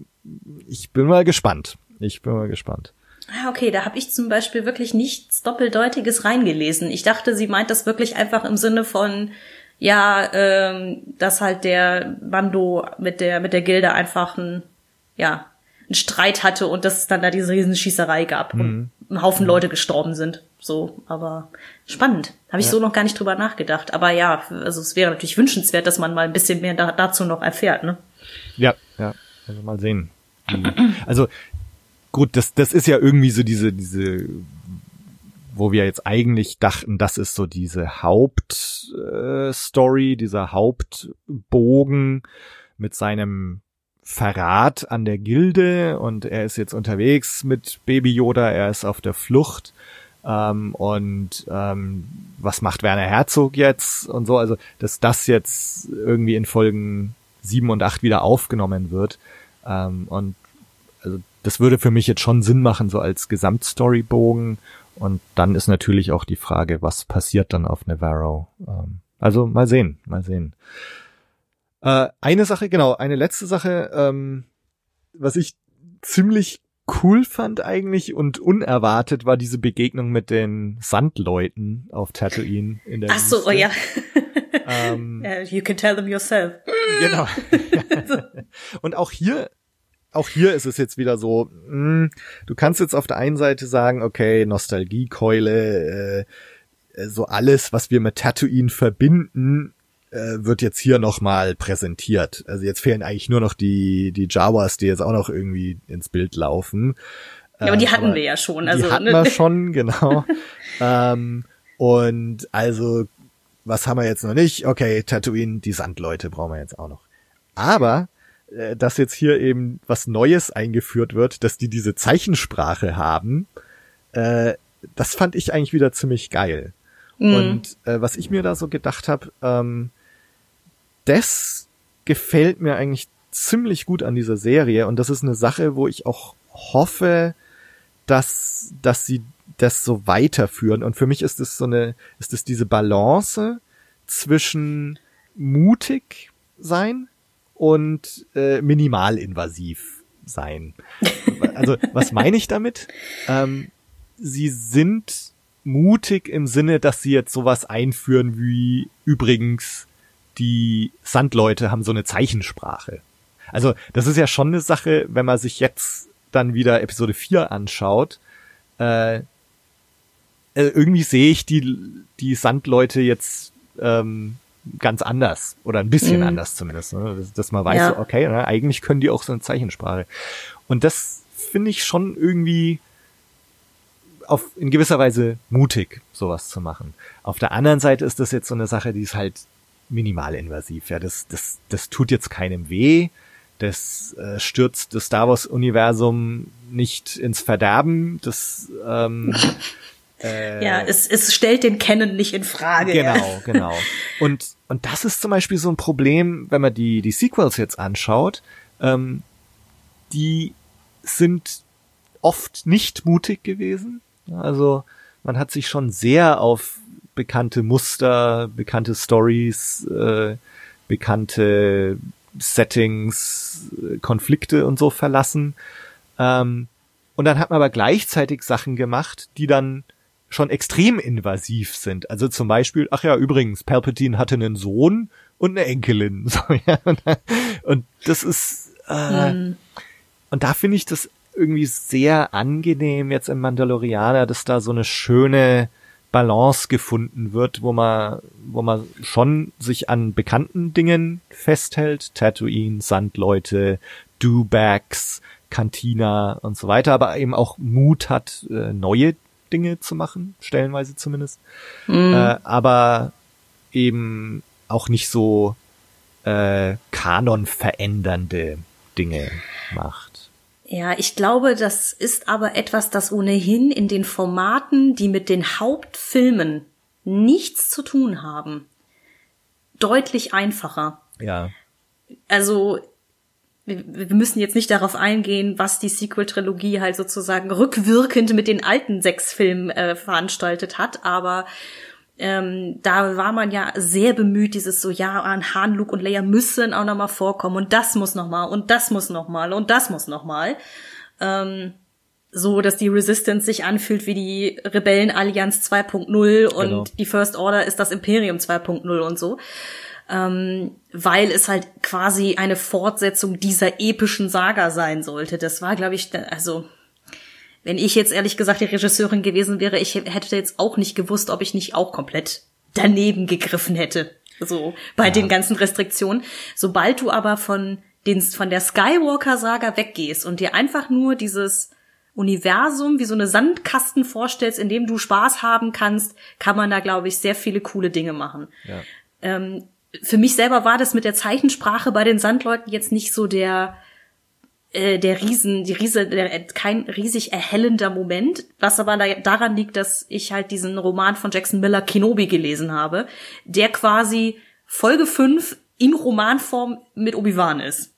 [SPEAKER 3] ich bin mal gespannt. Ich bin mal gespannt.
[SPEAKER 4] Ah, okay, da habe ich zum Beispiel wirklich nichts Doppeldeutiges reingelesen. Ich dachte, sie meint das wirklich einfach im Sinne von, ja, ähm, dass halt der Bando mit der mit der Gilde einfach ein, ja, einen Streit hatte und dass es dann da diese Riesenschießerei gab und ein Haufen Leute gestorben sind. So, aber spannend. Habe ich so noch gar nicht drüber nachgedacht. Aber ja, also es wäre natürlich wünschenswert, dass man mal ein bisschen mehr da, dazu noch erfährt, ne?
[SPEAKER 3] Ja, ja, also mal sehen. Also gut, das das ist ja irgendwie so diese diese wo wir jetzt eigentlich dachten, das ist so diese Hauptstory, äh, dieser Hauptbogen mit seinem Verrat an der Gilde und er ist jetzt unterwegs mit Baby Yoda, er ist auf der Flucht ähm, und ähm, was macht Werner Herzog jetzt und so, also dass das jetzt irgendwie in Folgen sieben und acht wieder aufgenommen wird ähm, und also das würde für mich jetzt schon Sinn machen, so als Gesamtstorybogen und dann ist natürlich auch die Frage, was passiert dann auf Navarro. Ähm, also mal sehen, mal sehen. Äh, eine Sache, genau, eine letzte Sache, ähm, was ich ziemlich cool fand eigentlich und unerwartet war diese Begegnung mit den Sandleuten auf Tatooine in der
[SPEAKER 4] Ach so, oh ja.
[SPEAKER 3] Ähm,
[SPEAKER 4] you can tell them yourself.
[SPEAKER 3] Genau. und auch hier, auch hier ist es jetzt wieder so, mh, du kannst jetzt auf der einen Seite sagen, okay, Nostalgiekeule, äh, so alles, was wir mit Tatooine verbinden, äh, wird jetzt hier nochmal präsentiert. Also jetzt fehlen eigentlich nur noch die, die Jawas, die jetzt auch noch irgendwie ins Bild laufen.
[SPEAKER 4] Ja, aber die hatten aber wir ja schon. Also,
[SPEAKER 3] die hatten ne? wir schon, genau. ähm, und also, was haben wir jetzt noch nicht? Okay, Tatooine, die Sandleute brauchen wir jetzt auch noch. Aber, dass jetzt hier eben was Neues eingeführt wird, dass die diese Zeichensprache haben, äh, das fand ich eigentlich wieder ziemlich geil. Mhm. Und äh, was ich mir da so gedacht habe, ähm, das gefällt mir eigentlich ziemlich gut an dieser Serie und das ist eine Sache, wo ich auch hoffe, dass, dass sie das so weiterführen. Und für mich ist es so eine, ist es diese Balance zwischen mutig sein und äh, minimalinvasiv sein. Also, was meine ich damit? Ähm, sie sind mutig im Sinne, dass sie jetzt sowas einführen wie übrigens die Sandleute haben so eine Zeichensprache. Also das ist ja schon eine Sache, wenn man sich jetzt dann wieder Episode 4 anschaut. Äh, äh, irgendwie sehe ich die, die Sandleute jetzt ähm, ganz anders oder ein bisschen mhm. anders zumindest, ne? dass, dass, man weiß, ja. okay, ne? eigentlich können die auch so eine Zeichensprache. Und das finde ich schon irgendwie auf in gewisser Weise mutig, sowas zu machen. Auf der anderen Seite ist das jetzt so eine Sache, die ist halt minimalinvasiv. Ja, das, das, das tut jetzt keinem weh. Das äh, stürzt das Star Wars Universum nicht ins Verderben. Das ähm,
[SPEAKER 4] äh, ja, es, es stellt den Kennen nicht in Frage.
[SPEAKER 3] Genau,
[SPEAKER 4] ja.
[SPEAKER 3] genau. Und und das ist zum Beispiel so ein Problem, wenn man die die Sequels jetzt anschaut. Ähm, die sind oft nicht mutig gewesen. Also man hat sich schon sehr auf bekannte Muster, bekannte Stories, äh, bekannte Settings, äh, Konflikte und so verlassen. Ähm, und dann hat man aber gleichzeitig Sachen gemacht, die dann schon extrem invasiv sind. Also zum Beispiel, ach ja, übrigens, Palpatine hatte einen Sohn und eine Enkelin. So, ja, und das ist äh, mhm. und da finde ich das irgendwie sehr angenehm jetzt im Mandalorianer, dass da so eine schöne Balance gefunden wird, wo man, wo man schon sich an bekannten Dingen festhält, Tatooine, Sandleute, Dewbacks, Cantina und so weiter, aber eben auch Mut hat, äh, neue Dinge zu machen, stellenweise zumindest, mhm. äh, aber eben auch nicht so äh, kanonverändernde Dinge macht.
[SPEAKER 4] Ja, ich glaube, das ist aber etwas, das ohnehin in den Formaten, die mit den Hauptfilmen nichts zu tun haben, deutlich einfacher.
[SPEAKER 3] Ja.
[SPEAKER 4] Also, wir müssen jetzt nicht darauf eingehen, was die Sequel-Trilogie halt sozusagen rückwirkend mit den alten sechs Filmen äh, veranstaltet hat, aber ähm, da war man ja sehr bemüht, dieses so, ja, an Han, Luke und Leia müssen auch nochmal vorkommen und das muss nochmal und das muss nochmal und das muss nochmal. Ähm, so, dass die Resistance sich anfühlt wie die Rebellenallianz 2.0 und genau. die First Order ist das Imperium 2.0 und so. Ähm, weil es halt quasi eine Fortsetzung dieser epischen Saga sein sollte. Das war, glaube ich, also wenn ich jetzt ehrlich gesagt die Regisseurin gewesen wäre, ich hätte jetzt auch nicht gewusst, ob ich nicht auch komplett daneben gegriffen hätte. So bei ja. den ganzen Restriktionen. Sobald du aber von den, von der Skywalker-Saga weggehst und dir einfach nur dieses Universum wie so eine Sandkasten vorstellst, in dem du Spaß haben kannst, kann man da, glaube ich, sehr viele coole Dinge machen.
[SPEAKER 3] Ja.
[SPEAKER 4] Ähm, für mich selber war das mit der Zeichensprache bei den Sandleuten jetzt nicht so der äh, der Riesen, die Riese, der, kein riesig erhellender Moment, was aber da, daran liegt, dass ich halt diesen Roman von Jackson Miller Kenobi gelesen habe, der quasi Folge 5 in Romanform mit Obi-Wan ist.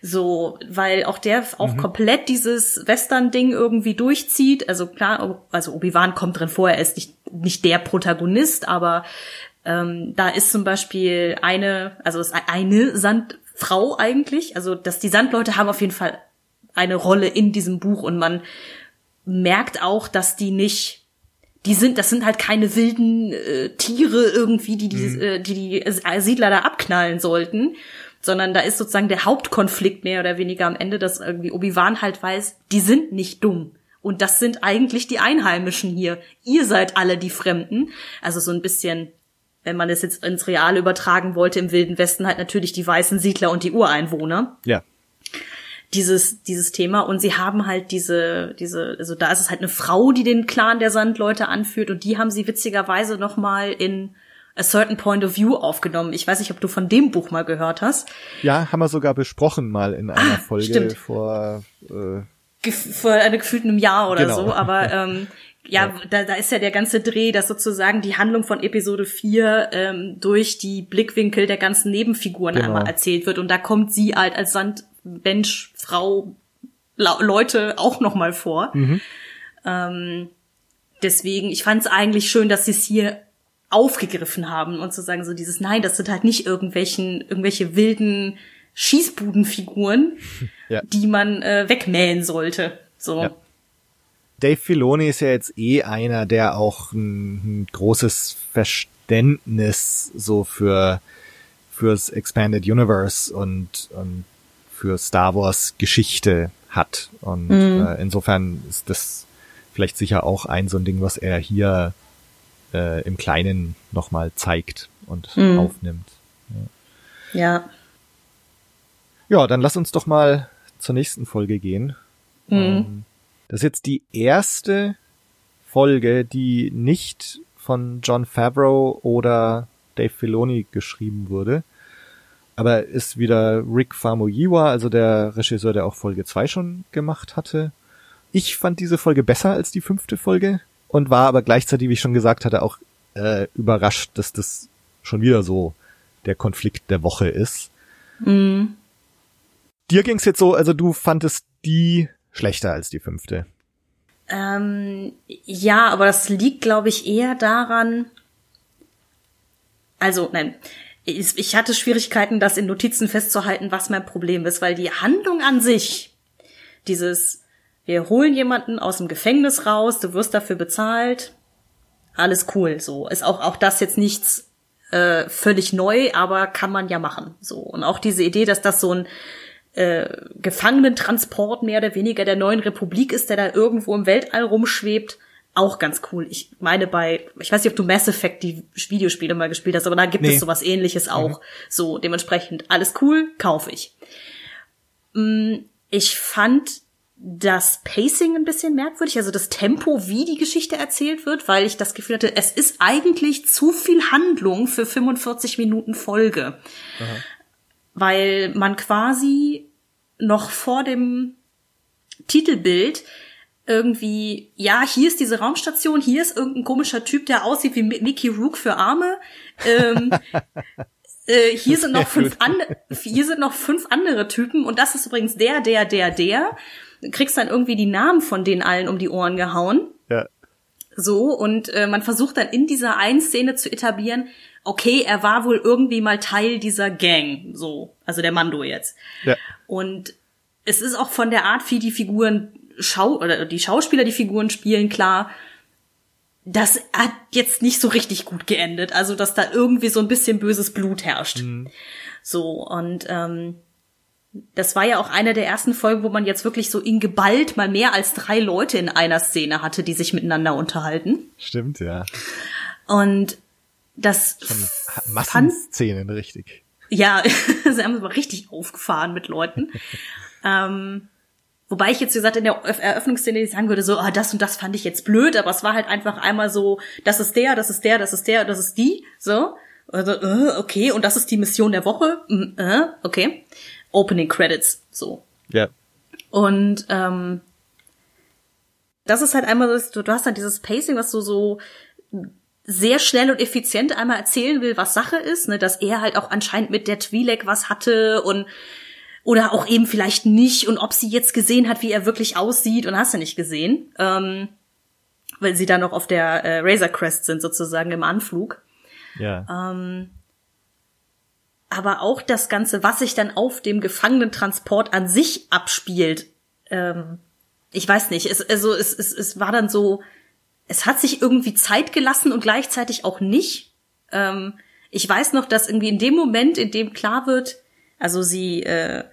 [SPEAKER 4] So, weil auch der auch mhm. komplett dieses Western-Ding irgendwie durchzieht. Also klar, also Obi-Wan kommt drin vor, er ist nicht, nicht der Protagonist, aber ähm, da ist zum Beispiel eine, also ist eine Sandfrau eigentlich. Also dass die Sandleute haben auf jeden Fall eine Rolle in diesem Buch und man merkt auch, dass die nicht die sind, das sind halt keine wilden äh, Tiere irgendwie, die die, mhm. äh, die die Siedler da abknallen sollten, sondern da ist sozusagen der Hauptkonflikt mehr oder weniger am Ende, dass irgendwie Obi-Wan halt weiß, die sind nicht dumm. Und das sind eigentlich die Einheimischen hier. Ihr seid alle die Fremden. Also so ein bisschen, wenn man es jetzt ins Reale übertragen wollte, im Wilden Westen halt natürlich die weißen Siedler und die Ureinwohner.
[SPEAKER 3] Ja.
[SPEAKER 4] Dieses, dieses Thema. Und sie haben halt diese, diese, also da ist es halt eine Frau, die den Clan der Sandleute anführt und die haben sie witzigerweise nochmal in A Certain Point of View aufgenommen. Ich weiß nicht, ob du von dem Buch mal gehört hast.
[SPEAKER 3] Ja, haben wir sogar besprochen mal in einer ah, Folge stimmt. vor
[SPEAKER 4] äh, vor einer gefühlten Jahr oder genau. so. Aber ähm, ja, ja, Da, da ist ja der ganze Dreh, dass sozusagen die Handlung von Episode 4 ähm, durch die Blickwinkel der ganzen Nebenfiguren genau. einmal erzählt wird. Und da kommt sie halt als Sandmensch, Frau, Leute auch noch mal vor. Mhm. Ähm, deswegen, ich fand es eigentlich schön, dass sie es hier aufgegriffen haben und zu sagen so dieses Nein, das sind halt nicht irgendwelchen irgendwelche wilden Schießbudenfiguren, ja. die man äh, wegmähen sollte. So. Ja.
[SPEAKER 3] Dave Filoni ist ja jetzt eh einer, der auch ein, ein großes Verständnis so für fürs Expanded Universe und, und für Star Wars Geschichte hat. Und mhm. äh, insofern ist das vielleicht sicher auch ein so ein Ding, was er hier äh, im Kleinen nochmal zeigt und mhm. aufnimmt.
[SPEAKER 4] Ja. ja.
[SPEAKER 3] Ja, dann lass uns doch mal zur nächsten Folge gehen. Mhm. Ähm, das ist jetzt die erste Folge, die nicht von John Favreau oder Dave Filoni geschrieben wurde. Aber ist wieder Rick Famuyiwa, also der Regisseur, der auch Folge 2 schon gemacht hatte. Ich fand diese Folge besser als die fünfte Folge und war aber gleichzeitig, wie ich schon gesagt hatte, auch äh, überrascht, dass das schon wieder so der Konflikt der Woche ist. Mhm. Dir ging's jetzt so, also du fandest die schlechter als die fünfte.
[SPEAKER 4] Ähm, ja, aber das liegt, glaube ich, eher daran. Also, nein, ich hatte Schwierigkeiten, das in Notizen festzuhalten, was mein Problem ist, weil die Handlung an sich, dieses wir holen jemanden aus dem Gefängnis raus, du wirst dafür bezahlt, alles cool. So ist auch auch das jetzt nichts äh, völlig neu, aber kann man ja machen. So und auch diese Idee, dass das so ein äh, Gefangenentransport mehr oder weniger der neuen Republik ist, der da irgendwo im Weltall rumschwebt, auch ganz cool. Ich meine bei, ich weiß nicht, ob du Mass Effect die Videospiele mal gespielt hast, aber da gibt nee. es sowas ähnliches auch. Mhm. So, dementsprechend alles cool, kaufe ich. Mm, ich fand das Pacing ein bisschen merkwürdig, also das Tempo, wie die Geschichte erzählt wird, weil ich das Gefühl hatte, es ist eigentlich zu viel Handlung für 45 Minuten Folge. Aha. Weil man quasi noch vor dem Titelbild irgendwie, ja, hier ist diese Raumstation, hier ist irgendein komischer Typ, der aussieht wie Mickey Rook für Arme. Ähm, äh, hier sind noch fünf andere, hier sind noch fünf andere Typen und das ist übrigens der, der, der, der kriegst dann irgendwie die Namen von denen allen um die Ohren gehauen.
[SPEAKER 3] Ja.
[SPEAKER 4] So, und äh, man versucht dann in dieser einen Szene zu etablieren, okay, er war wohl irgendwie mal Teil dieser Gang, so, also der Mando jetzt. Ja. Und es ist auch von der Art, wie die Figuren schau oder die Schauspieler die Figuren spielen, klar, das hat jetzt nicht so richtig gut geendet. Also, dass da irgendwie so ein bisschen böses Blut herrscht. Mhm. So, und ähm, das war ja auch eine der ersten Folgen, wo man jetzt wirklich so in geballt mal mehr als drei Leute in einer Szene hatte, die sich miteinander unterhalten.
[SPEAKER 3] Stimmt, ja.
[SPEAKER 4] Und das
[SPEAKER 3] Massenszenen, richtig.
[SPEAKER 4] Ja, sie haben aber richtig aufgefahren mit Leuten. ähm, Wobei ich jetzt wie gesagt in der Eröffnungsszene sagen würde, so, ah, das und das fand ich jetzt blöd, aber es war halt einfach einmal so, das ist der, das ist der, das ist der, das ist die, so. Also, äh, okay, und das ist die Mission der Woche, mm, äh, okay. Opening Credits, so.
[SPEAKER 3] Ja.
[SPEAKER 4] Und ähm, das ist halt einmal, du, du hast halt dieses Pacing, was du so sehr schnell und effizient einmal erzählen will, was Sache ist, ne, dass er halt auch anscheinend mit der Twi'lek was hatte und oder auch eben vielleicht nicht und ob sie jetzt gesehen hat, wie er wirklich aussieht und hast du nicht gesehen, ähm, weil sie da noch auf der äh, Razor Crest sind sozusagen im Anflug.
[SPEAKER 3] Ja.
[SPEAKER 4] Ähm, aber auch das Ganze, was sich dann auf dem Gefangenentransport an sich abspielt, ähm, ich weiß nicht, es, also es, es, es war dann so, es hat sich irgendwie Zeit gelassen und gleichzeitig auch nicht. Ähm, ich weiß noch, dass irgendwie in dem Moment, in dem klar wird, also sie, äh,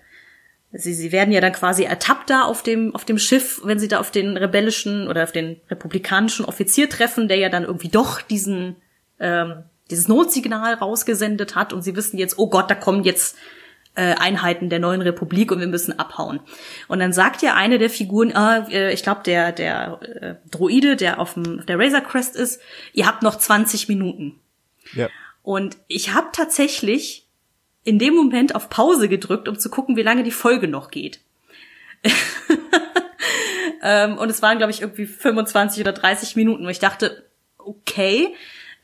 [SPEAKER 4] sie, sie werden ja dann quasi ertappt da auf dem, auf dem Schiff, wenn sie da auf den rebellischen oder auf den republikanischen Offizier treffen, der ja dann irgendwie doch diesen, ähm, dieses Notsignal rausgesendet hat und sie wissen jetzt, oh Gott, da kommen jetzt äh, Einheiten der neuen Republik und wir müssen abhauen. Und dann sagt ja eine der Figuren, äh, ich glaube der der äh, Droide, der auf, dem, der Razor Crest ist, ihr habt noch 20 Minuten.
[SPEAKER 3] Ja.
[SPEAKER 4] Und ich habe tatsächlich in dem Moment auf Pause gedrückt, um zu gucken, wie lange die Folge noch geht. ähm, und es waren, glaube ich, irgendwie 25 oder 30 Minuten. Und ich dachte, okay,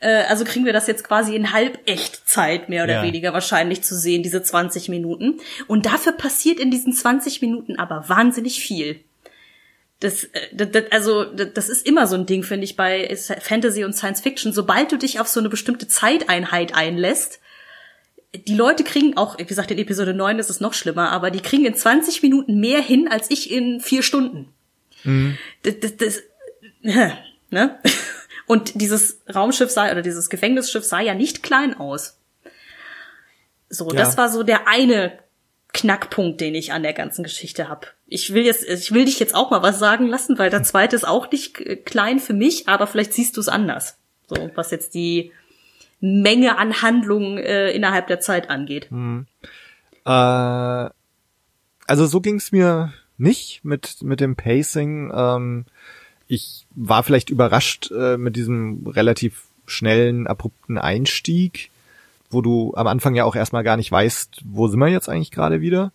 [SPEAKER 4] äh, also kriegen wir das jetzt quasi in Halbechtzeit mehr oder
[SPEAKER 3] Ja.
[SPEAKER 4] weniger wahrscheinlich zu sehen, diese 20 Minuten. Und dafür passiert in diesen 20 Minuten aber wahnsinnig viel. Das, äh, das, also das ist immer so ein Ding, finde ich, bei Fantasy und Science Fiction. Sobald du dich auf so eine bestimmte Zeiteinheit einlässt, die Leute kriegen auch, wie gesagt, in Episode 9 ist es noch schlimmer, aber die kriegen in 20 Minuten mehr hin als ich in vier Stunden. Das, das, das, ne? Und dieses Raumschiff sah, oder dieses Gefängnisschiff sah ja nicht klein aus. So,
[SPEAKER 3] Ja.
[SPEAKER 4] das war so der eine Knackpunkt, den ich an der ganzen Geschichte hab. Ich will jetzt, ich will dich jetzt auch mal was sagen lassen, weil der zweite ist auch nicht äh, klein für mich, aber vielleicht siehst du es anders. So, was jetzt die Menge an Handlungen äh, innerhalb der Zeit angeht.
[SPEAKER 3] Äh, also so ging's mir nicht mit mit dem Pacing. Ähm, ich war vielleicht überrascht äh, mit diesem relativ schnellen, abrupten Einstieg, wo du am Anfang ja auch erstmal gar nicht weißt, wo sind wir jetzt eigentlich gerade wieder.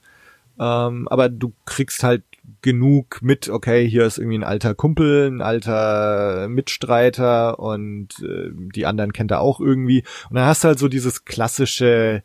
[SPEAKER 3] Ähm, aber du kriegst halt genug mit, okay, hier ist irgendwie ein alter Kumpel, ein alter Mitstreiter und äh, die anderen kennt er auch irgendwie. Und dann hast du halt so dieses klassische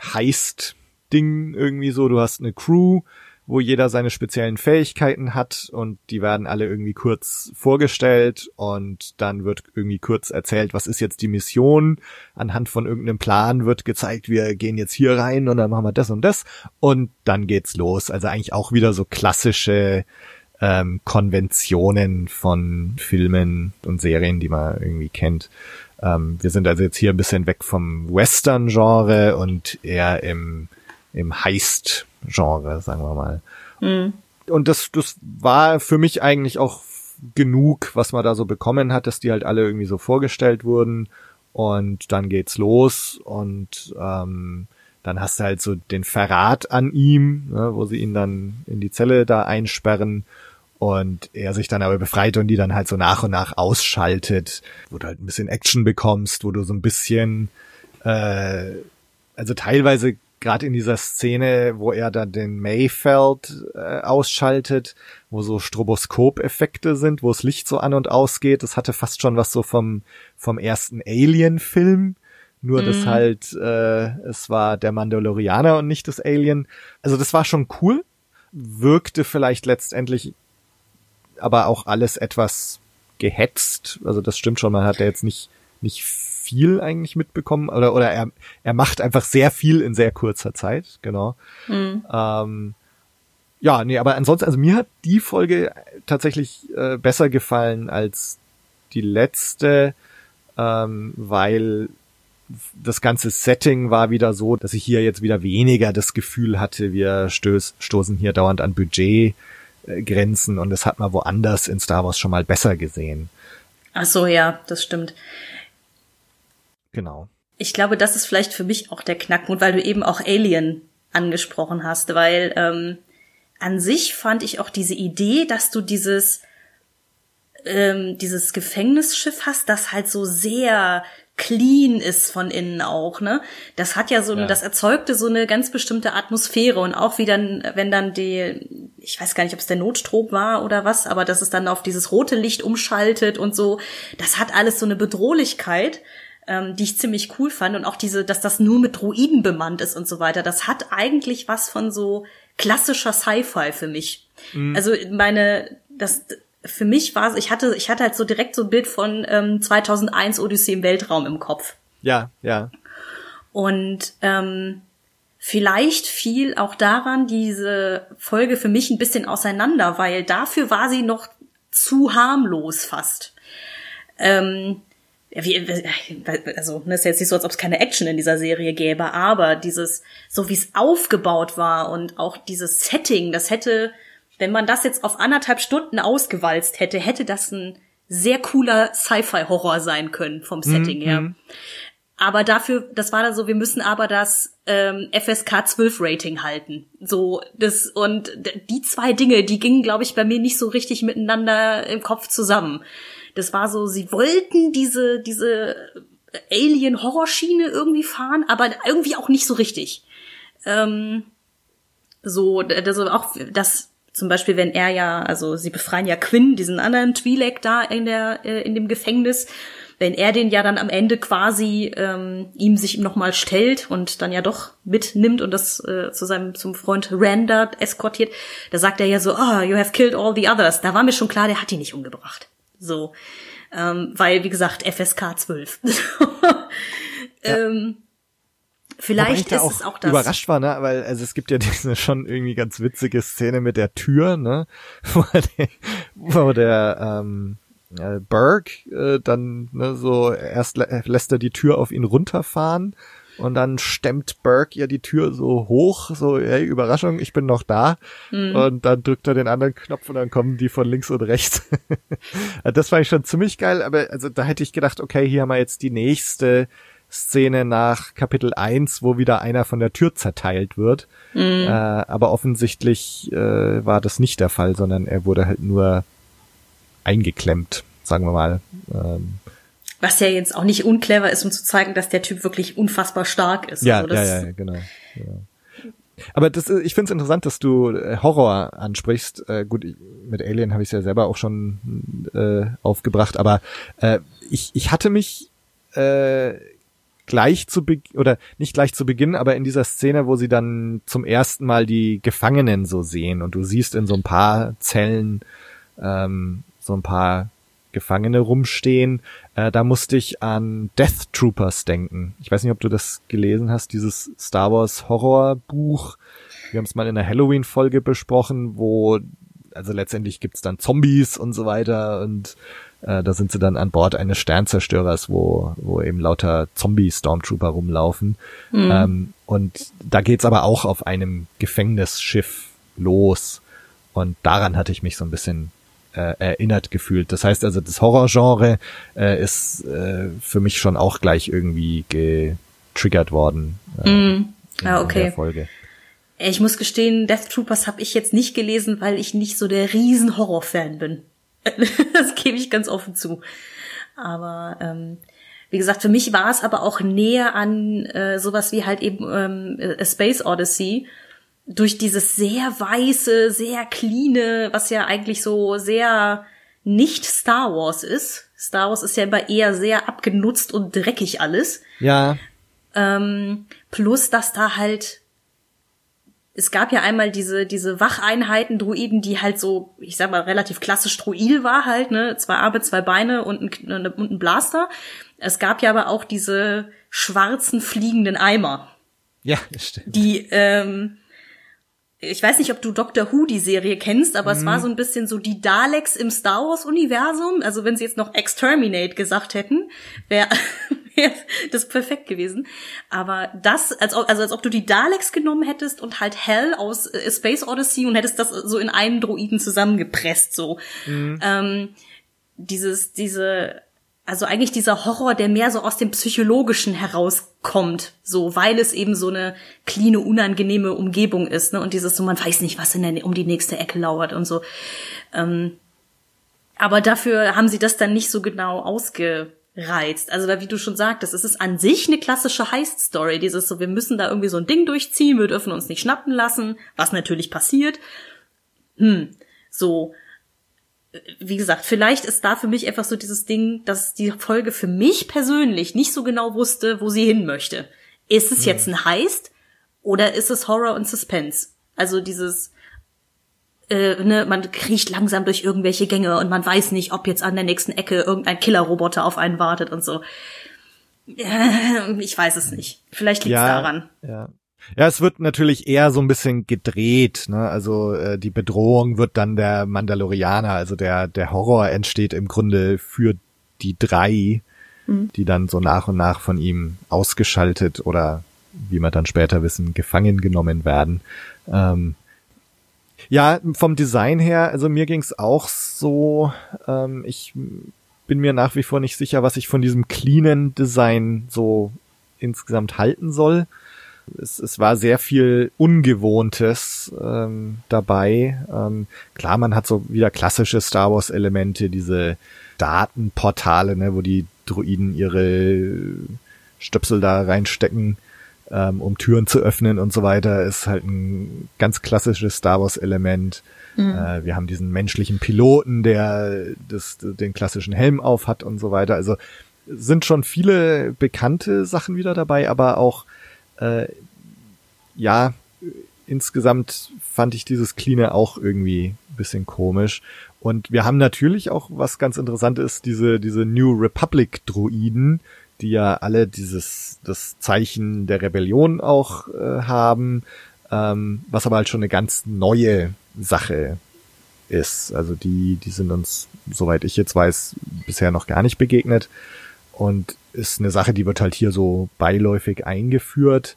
[SPEAKER 3] Heist-Ding irgendwie so. Du hast eine Crew, wo jeder seine speziellen Fähigkeiten hat und die werden alle irgendwie kurz vorgestellt und dann wird irgendwie kurz erzählt, was ist jetzt die Mission. Anhand von irgendeinem Plan wird gezeigt, wir gehen jetzt hier rein und dann machen wir das und das und dann geht's los. Also eigentlich auch wieder so klassische ähm, Konventionen von Filmen und Serien, die man irgendwie kennt. Ähm, wir sind also jetzt hier ein bisschen weg vom Western-Genre und eher im, im Heist-Genre, sagen wir mal. Und das, das war für mich eigentlich auch genug, was man da so bekommen hat, dass die halt alle irgendwie so vorgestellt wurden und dann geht's los und ähm, dann hast du halt so den Verrat an ihm, ne, wo sie ihn dann in die Zelle da einsperren und er sich dann aber befreit und die dann halt so nach und nach ausschaltet, wo du halt ein bisschen Action bekommst, wo du so ein bisschen, äh, also teilweise gerade in dieser Szene, wo er dann den Mayfeld äh, ausschaltet, wo so Stroboskop-Effekte sind, wo das Licht so an und ausgeht, das hatte fast schon was so vom vom ersten Alien-Film, nur dass halt äh, es war der Mandalorianer und nicht das Alien. Also das war schon cool, wirkte vielleicht letztendlich aber auch alles etwas gehetzt. Also das stimmt schon, man hat ja jetzt nicht nicht viel eigentlich mitbekommen oder oder er er macht einfach sehr viel in sehr kurzer Zeit, genau. Ähm, ja, nee, aber ansonsten, also mir hat die Folge tatsächlich äh, besser gefallen als die letzte, ähm, weil das ganze Setting war wieder so, dass ich hier jetzt wieder weniger das Gefühl hatte, wir stöß, stoßen hier dauernd an Budgetgrenzen und das hat man woanders in Star Wars schon mal besser gesehen.
[SPEAKER 4] Ach so, ja, das stimmt.
[SPEAKER 3] Genau.
[SPEAKER 4] Ich glaube, das ist vielleicht für mich auch der Knackpunkt, weil du eben auch Alien angesprochen hast, weil ähm, an sich fand ich auch diese Idee, dass du dieses ähm, dieses Gefängnisschiff hast, das halt so sehr clean ist von innen auch, ne? Das hat ja so, ja. das erzeugte so eine ganz bestimmte Atmosphäre und auch wie dann, wenn dann die, ich weiß gar nicht, ob es der Notstrom war oder was, aber dass es dann auf dieses rote Licht umschaltet und so, das hat alles so eine Bedrohlichkeit, ähm, die ich ziemlich cool fand und auch diese, dass das nur mit Druiden bemannt ist und so weiter, das hat eigentlich was von so klassischer Sci-Fi für mich. Mhm. Also meine, das, für mich war es, ich hatte, ich hatte halt so direkt so ein Bild von ähm, 2001 Odyssee im Weltraum im Kopf.
[SPEAKER 3] Ja, ja.
[SPEAKER 4] Und ähm, vielleicht fiel auch daran diese Folge für mich ein bisschen auseinander, weil dafür war sie noch zu harmlos fast. Ähm, wie, also, ne, ist jetzt nicht so, als ob es keine Action in dieser Serie gäbe, aber dieses, so wie es aufgebaut war und auch dieses Setting, das hätte wenn man das jetzt auf anderthalb Stunden ausgewalzt hätte, hätte das ein sehr cooler Sci-Fi-Horror sein können vom Setting her. Mhm. Aber dafür, das war dann so, wir müssen aber das ähm, FSK 12 Rating halten. So, das, und die zwei Dinge, die gingen, glaube ich, bei mir nicht so richtig miteinander im Kopf zusammen. Das war so, sie wollten diese, diese Alien-Horrorschiene irgendwie fahren, aber irgendwie auch nicht so richtig. Ähm, so, also auch das zum Beispiel, wenn er ja, also sie befreien ja Quinn, diesen anderen Twi'lek da in der äh, in dem Gefängnis, wenn er den ja dann am Ende quasi ähm, ihm sich nochmal stellt und dann ja doch mitnimmt und das äh, zu seinem zum Freund Randa eskortiert, da sagt er ja so, ah, oh, you have killed all the others. Da war mir schon klar, der hat ihn nicht umgebracht. So, ähm, weil wie gesagt FSK 12. ja. ähm, Vielleicht ist es auch das.
[SPEAKER 3] Überrascht war, ne, weil also es gibt ja diese schon irgendwie ganz witzige Szene mit der Tür, ne, wo der, wo der ähm, äh, Burke äh, dann ne, so erst lä lässt er die Tür auf ihn runterfahren und dann stemmt Burke ja die Tür so hoch, so hey Überraschung, ich bin noch da mhm. und dann drückt er den anderen Knopf und dann kommen die von links und rechts. das fand ich schon ziemlich geil, aber also da hätte ich gedacht, okay, hier haben wir jetzt die nächste Szene nach Kapitel 1, wo wieder einer von der Tür zerteilt wird. Mhm. Äh, aber offensichtlich äh, war das nicht der Fall, sondern er wurde halt nur eingeklemmt, sagen wir mal. Ähm,
[SPEAKER 4] Was ja jetzt auch nicht unclever ist, um zu zeigen, dass der Typ wirklich unfassbar stark ist.
[SPEAKER 3] Ja, also ja, ja, genau. Ja. Aber das, ich finde es interessant, dass du äh, Horror ansprichst. Äh, gut, mit Alien habe ich es ja selber auch schon äh, aufgebracht, aber äh, ich, ich hatte mich äh, gleich zu Beginn, oder nicht gleich zu Beginn, aber in dieser Szene, wo sie dann zum ersten Mal die Gefangenen so sehen und du siehst in so ein paar Zellen ähm, so ein paar Gefangene rumstehen, äh, da musste ich an Death Troopers denken. Ich weiß nicht, ob du das gelesen hast, dieses Star Wars Horrorbuch. Wir haben es mal in einer Halloween-Folge besprochen, wo also letztendlich gibt's dann Zombies und so weiter und äh, da sind sie dann an Bord eines Sternzerstörers, wo, wo eben lauter Zombie-Stormtrooper rumlaufen. Mhm. Ähm, und da geht's aber auch auf einem Gefängnisschiff los. Und daran hatte ich mich so ein bisschen äh, erinnert gefühlt. Das heißt also, das Horrorgenre äh, ist äh, für mich schon auch gleich irgendwie getriggert worden.
[SPEAKER 4] Äh, mm. Ah, okay. In der Folge. Ich muss gestehen, Death Troopers habe ich jetzt nicht gelesen, weil ich nicht so der riesen Horrorfan bin. das gebe ich ganz offen zu. Aber ähm, wie gesagt, für mich war es aber auch näher an äh, sowas wie halt eben ähm, A Space Odyssey durch dieses sehr weiße, sehr cleane, was ja eigentlich so sehr nicht Star Wars ist. Star Wars ist ja immer eher sehr abgenutzt und dreckig alles.
[SPEAKER 3] Ja.
[SPEAKER 4] Ähm, plus, dass da halt es gab ja einmal diese, diese Wacheinheiten, Druiden, die halt so, ich sag mal, relativ klassisch Druid war halt, ne, zwei Arme, zwei Beine und ein, und ein Blaster. Es gab ja aber auch diese schwarzen fliegenden Eimer.
[SPEAKER 3] Ja, stimmt.
[SPEAKER 4] Die, ähm, ich weiß nicht, ob du Doctor Who die Serie kennst, aber mhm. es war mhm. so ein bisschen so die Daleks im Star Wars Universum. Also wenn sie jetzt noch Exterminate gesagt hätten, wäre wäre das perfekt gewesen. Aber das, als ob, also als ob du die Daleks genommen hättest und halt Hell aus äh, Space Odyssey und hättest das so in einen Droiden zusammengepresst, so. Mhm. Ähm, dieses, diese, also eigentlich dieser Horror, der mehr so aus dem Psychologischen heraus kommt, so weil es eben so eine cleane, unangenehme Umgebung ist, ne? Und dieses so, man weiß nicht, was in der, um die nächste Ecke lauert und so. Ähm, aber dafür haben sie das dann nicht so genau ausgereizt. Also wie du schon sagtest, es ist an sich eine klassische Heist-Story. Dieses so, wir müssen da irgendwie so ein Ding durchziehen, wir dürfen uns nicht schnappen lassen, was natürlich passiert. Hm, so wie gesagt, vielleicht ist da für mich einfach so dieses Ding, dass die Folge für mich persönlich nicht so genau wusste, wo sie hin möchte. Ist es jetzt ein Heist oder ist es Horror und Suspense? Also dieses, äh, ne, man kriecht langsam durch irgendwelche Gänge und man weiß nicht, ob jetzt an der nächsten Ecke irgendein Killerroboter auf einen wartet und so. Äh, ich weiß es nicht. Vielleicht liegt es
[SPEAKER 3] Ja,
[SPEAKER 4] daran.
[SPEAKER 3] Ja. Ja, es wird natürlich eher so ein bisschen gedreht, ne? Also äh, die Bedrohung wird dann der Mandalorianer, also der der Horror entsteht im Grunde für die drei, die dann so nach und nach von ihm ausgeschaltet oder wie wir dann später wissen, gefangen genommen werden. Ähm, ja, vom Design her, also mir ging's auch so, ähm, ich bin mir nach wie vor nicht sicher, was ich von diesem cleanen Design so insgesamt halten soll. Es, es war sehr viel Ungewohntes ähm, dabei. Ähm, klar, man hat so wieder klassische Star Wars Elemente, diese Datenportale, ne, wo die Droiden ihre Stöpsel da reinstecken, ähm, um Türen zu öffnen und so weiter, ist halt ein ganz klassisches Star Wars Element. Äh, wir haben diesen menschlichen Piloten, der das, den klassischen Helm auf hat und so weiter. Also sind schon viele bekannte Sachen wieder dabei, aber auch äh, ja, insgesamt fand ich dieses Cleane auch irgendwie bisschen komisch. Und wir haben natürlich auch, was ganz interessant ist, diese, diese New Republic Druiden, die ja alle dieses, das Zeichen der Rebellion auch äh, haben, ähm, was aber halt schon eine ganz neue Sache ist. Also die, die sind uns, soweit ich jetzt weiß, bisher noch gar nicht begegnet und ist eine Sache, die wird halt hier so beiläufig eingeführt.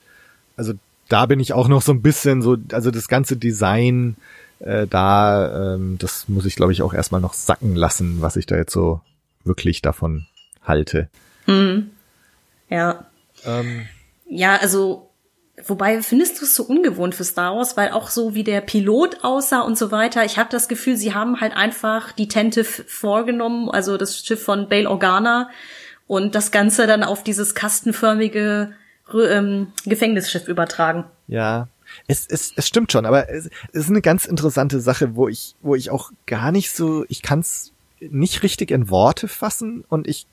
[SPEAKER 3] Also da bin ich auch noch so ein bisschen so, also das ganze Design äh, da, ähm, das muss ich glaube ich auch erstmal noch sacken lassen, was ich da jetzt so wirklich davon halte.
[SPEAKER 4] Ja.
[SPEAKER 3] Ähm,
[SPEAKER 4] Ja, also, wobei findest du es so ungewohnt für Star Wars, weil auch so wie der Pilot aussah und so weiter, ich habe das Gefühl, sie haben halt einfach die Tentive vorgenommen, also das Schiff von Bail Organa und das Ganze dann auf dieses kastenförmige ähm, Gefängnisschiff übertragen.
[SPEAKER 3] Ja, es, es, es stimmt schon, aber es, es ist eine ganz interessante Sache, wo ich, wo ich auch gar nicht so, ich kann es nicht richtig in Worte fassen und ich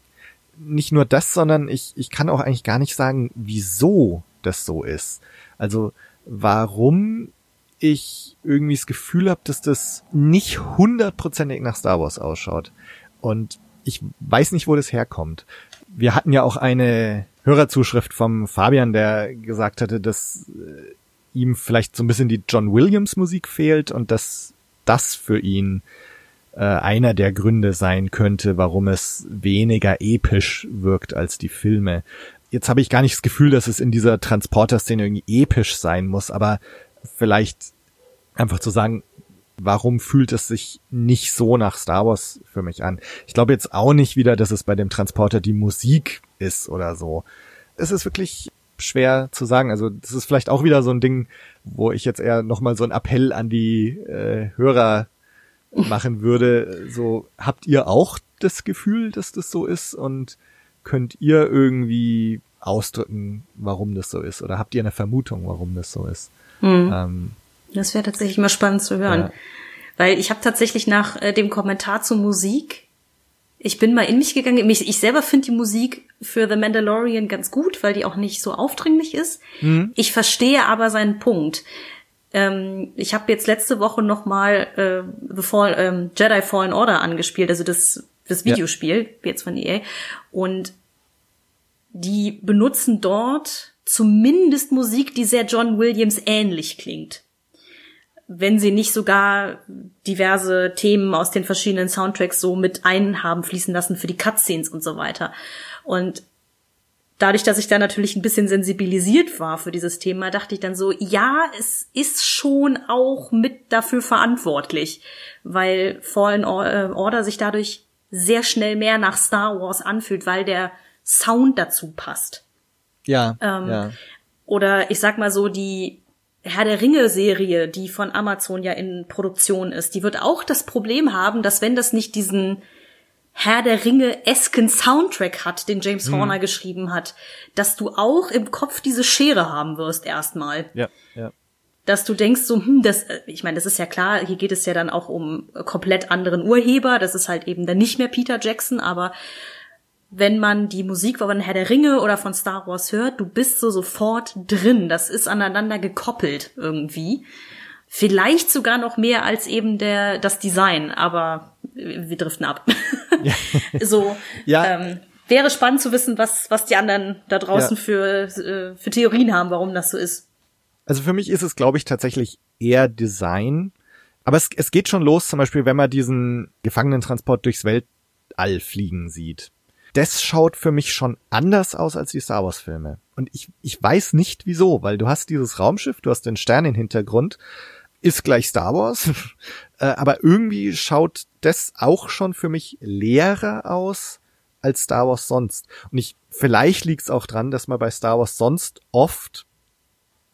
[SPEAKER 3] nicht nur das, sondern ich, ich kann auch eigentlich gar nicht sagen, wieso das so ist. Also warum ich irgendwie das Gefühl habe, dass das nicht hundertprozentig nach Star Wars ausschaut. Und ich weiß nicht, wo das herkommt. Wir hatten ja auch eine Hörerzuschrift vom Fabian, der gesagt hatte, dass äh, ihm vielleicht so ein bisschen die John Williams Musik fehlt und dass das für ihn äh, einer der Gründe sein könnte, warum es weniger episch wirkt als die Filme. Jetzt habe ich gar nicht das Gefühl, dass es in dieser Transporter-Szene irgendwie episch sein muss, aber vielleicht einfach zu sagen, warum fühlt es sich nicht so nach Star Wars für mich an? Ich glaube jetzt auch nicht wieder, dass es bei dem Transporter die Musik ist oder so. Es ist wirklich schwer zu sagen. Also das ist vielleicht auch wieder so ein Ding, wo ich jetzt eher nochmal so einen Appell an die äh, Hörer machen würde. So, habt ihr auch das Gefühl, dass das so ist? Und könnt ihr irgendwie ausdrücken, warum das so ist? Oder habt ihr eine Vermutung, warum das so ist? Ähm,
[SPEAKER 4] Das wäre tatsächlich mal spannend zu hören.
[SPEAKER 3] Ja.
[SPEAKER 4] Weil ich habe tatsächlich nach äh, dem Kommentar zur Musik, ich bin mal in mich gegangen. Mich, ich selber finde die Musik für The Mandalorian ganz gut, weil die auch nicht so aufdringlich ist. Ich verstehe aber seinen Punkt. Ähm, ich habe jetzt letzte Woche noch mal äh, The Fall, ähm, Jedi Fallen Order angespielt, also das, das Videospiel, jetzt von EA. Und die benutzen dort zumindest Musik, die sehr John Williams ähnlich klingt. Wenn sie nicht sogar diverse Themen aus den verschiedenen Soundtracks so mit einhaben fließen lassen für die Cutscenes und so weiter. Und dadurch, dass ich da natürlich ein bisschen sensibilisiert war für dieses Thema, dachte ich dann so, ja, es ist schon auch mit dafür verantwortlich, weil Fallen äh, Order sich dadurch sehr schnell mehr nach Star Wars anfühlt, weil der Sound dazu passt.
[SPEAKER 3] Ja,
[SPEAKER 4] Ähm,
[SPEAKER 3] ja.
[SPEAKER 4] Oder ich sag mal so, die Herr der Ringe-Serie, die von Amazon ja in Produktion ist, die wird auch das Problem haben, dass wenn das nicht diesen Herr der Ringe-esken Soundtrack hat, den James Horner geschrieben hat, dass du auch im Kopf diese Schere haben wirst erstmal.
[SPEAKER 3] Ja, ja.
[SPEAKER 4] Dass du denkst so, hm, das, äh, ich meine, das ist ja klar, hier geht es ja dann auch um komplett anderen Urheber, das ist halt eben dann nicht mehr Peter Jackson, aber wenn man die Musik von Herr der Ringe oder von Star Wars hört, du bist so sofort drin. Das ist aneinander gekoppelt irgendwie. Vielleicht sogar noch mehr als eben der, das Design, aber wir driften ab. so,
[SPEAKER 3] Ja.
[SPEAKER 4] ähm, wäre spannend zu wissen, was, was die anderen da draußen
[SPEAKER 3] Ja.
[SPEAKER 4] für, äh, für Theorien haben, warum das so ist.
[SPEAKER 3] Also für mich ist es, glaube ich, tatsächlich eher Design. Aber es, es geht schon los, zum Beispiel, wenn man diesen Gefangenentransport durchs Weltall fliegen sieht. Das schaut für mich schon anders aus als die Star Wars Filme. Und ich, ich weiß nicht wieso, weil du hast dieses Raumschiff, du hast den Stern im Hintergrund, ist gleich Star Wars. Äh, aber irgendwie schaut das auch schon für mich leerer aus als Star Wars sonst. Und ich, vielleicht liegt es auch dran, dass man bei Star Wars sonst oft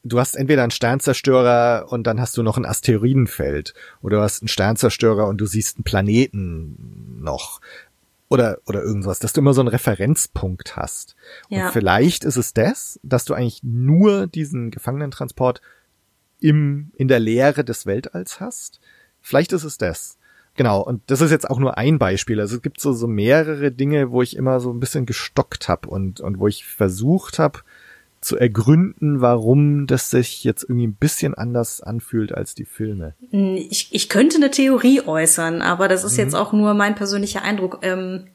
[SPEAKER 3] du hast entweder einen Sternzerstörer und dann hast du noch ein Asteroidenfeld oder du hast einen Sternzerstörer und du siehst einen Planeten noch oder oder irgendwas, dass du immer so einen Referenzpunkt hast.
[SPEAKER 4] Ja.
[SPEAKER 3] Und vielleicht ist es das, dass du eigentlich nur diesen Gefangenentransport im in der Leere des Weltalls hast. Vielleicht ist es das. Genau, und das ist jetzt auch nur ein Beispiel. Also es gibt so, so mehrere Dinge, wo ich immer so ein bisschen gestockt habe und, und wo ich versucht habe, zu ergründen, warum das sich jetzt irgendwie ein bisschen anders anfühlt als die Filme.
[SPEAKER 4] Ich, ich könnte eine Theorie äußern, aber das ist jetzt auch nur mein persönlicher Eindruck. Ähm,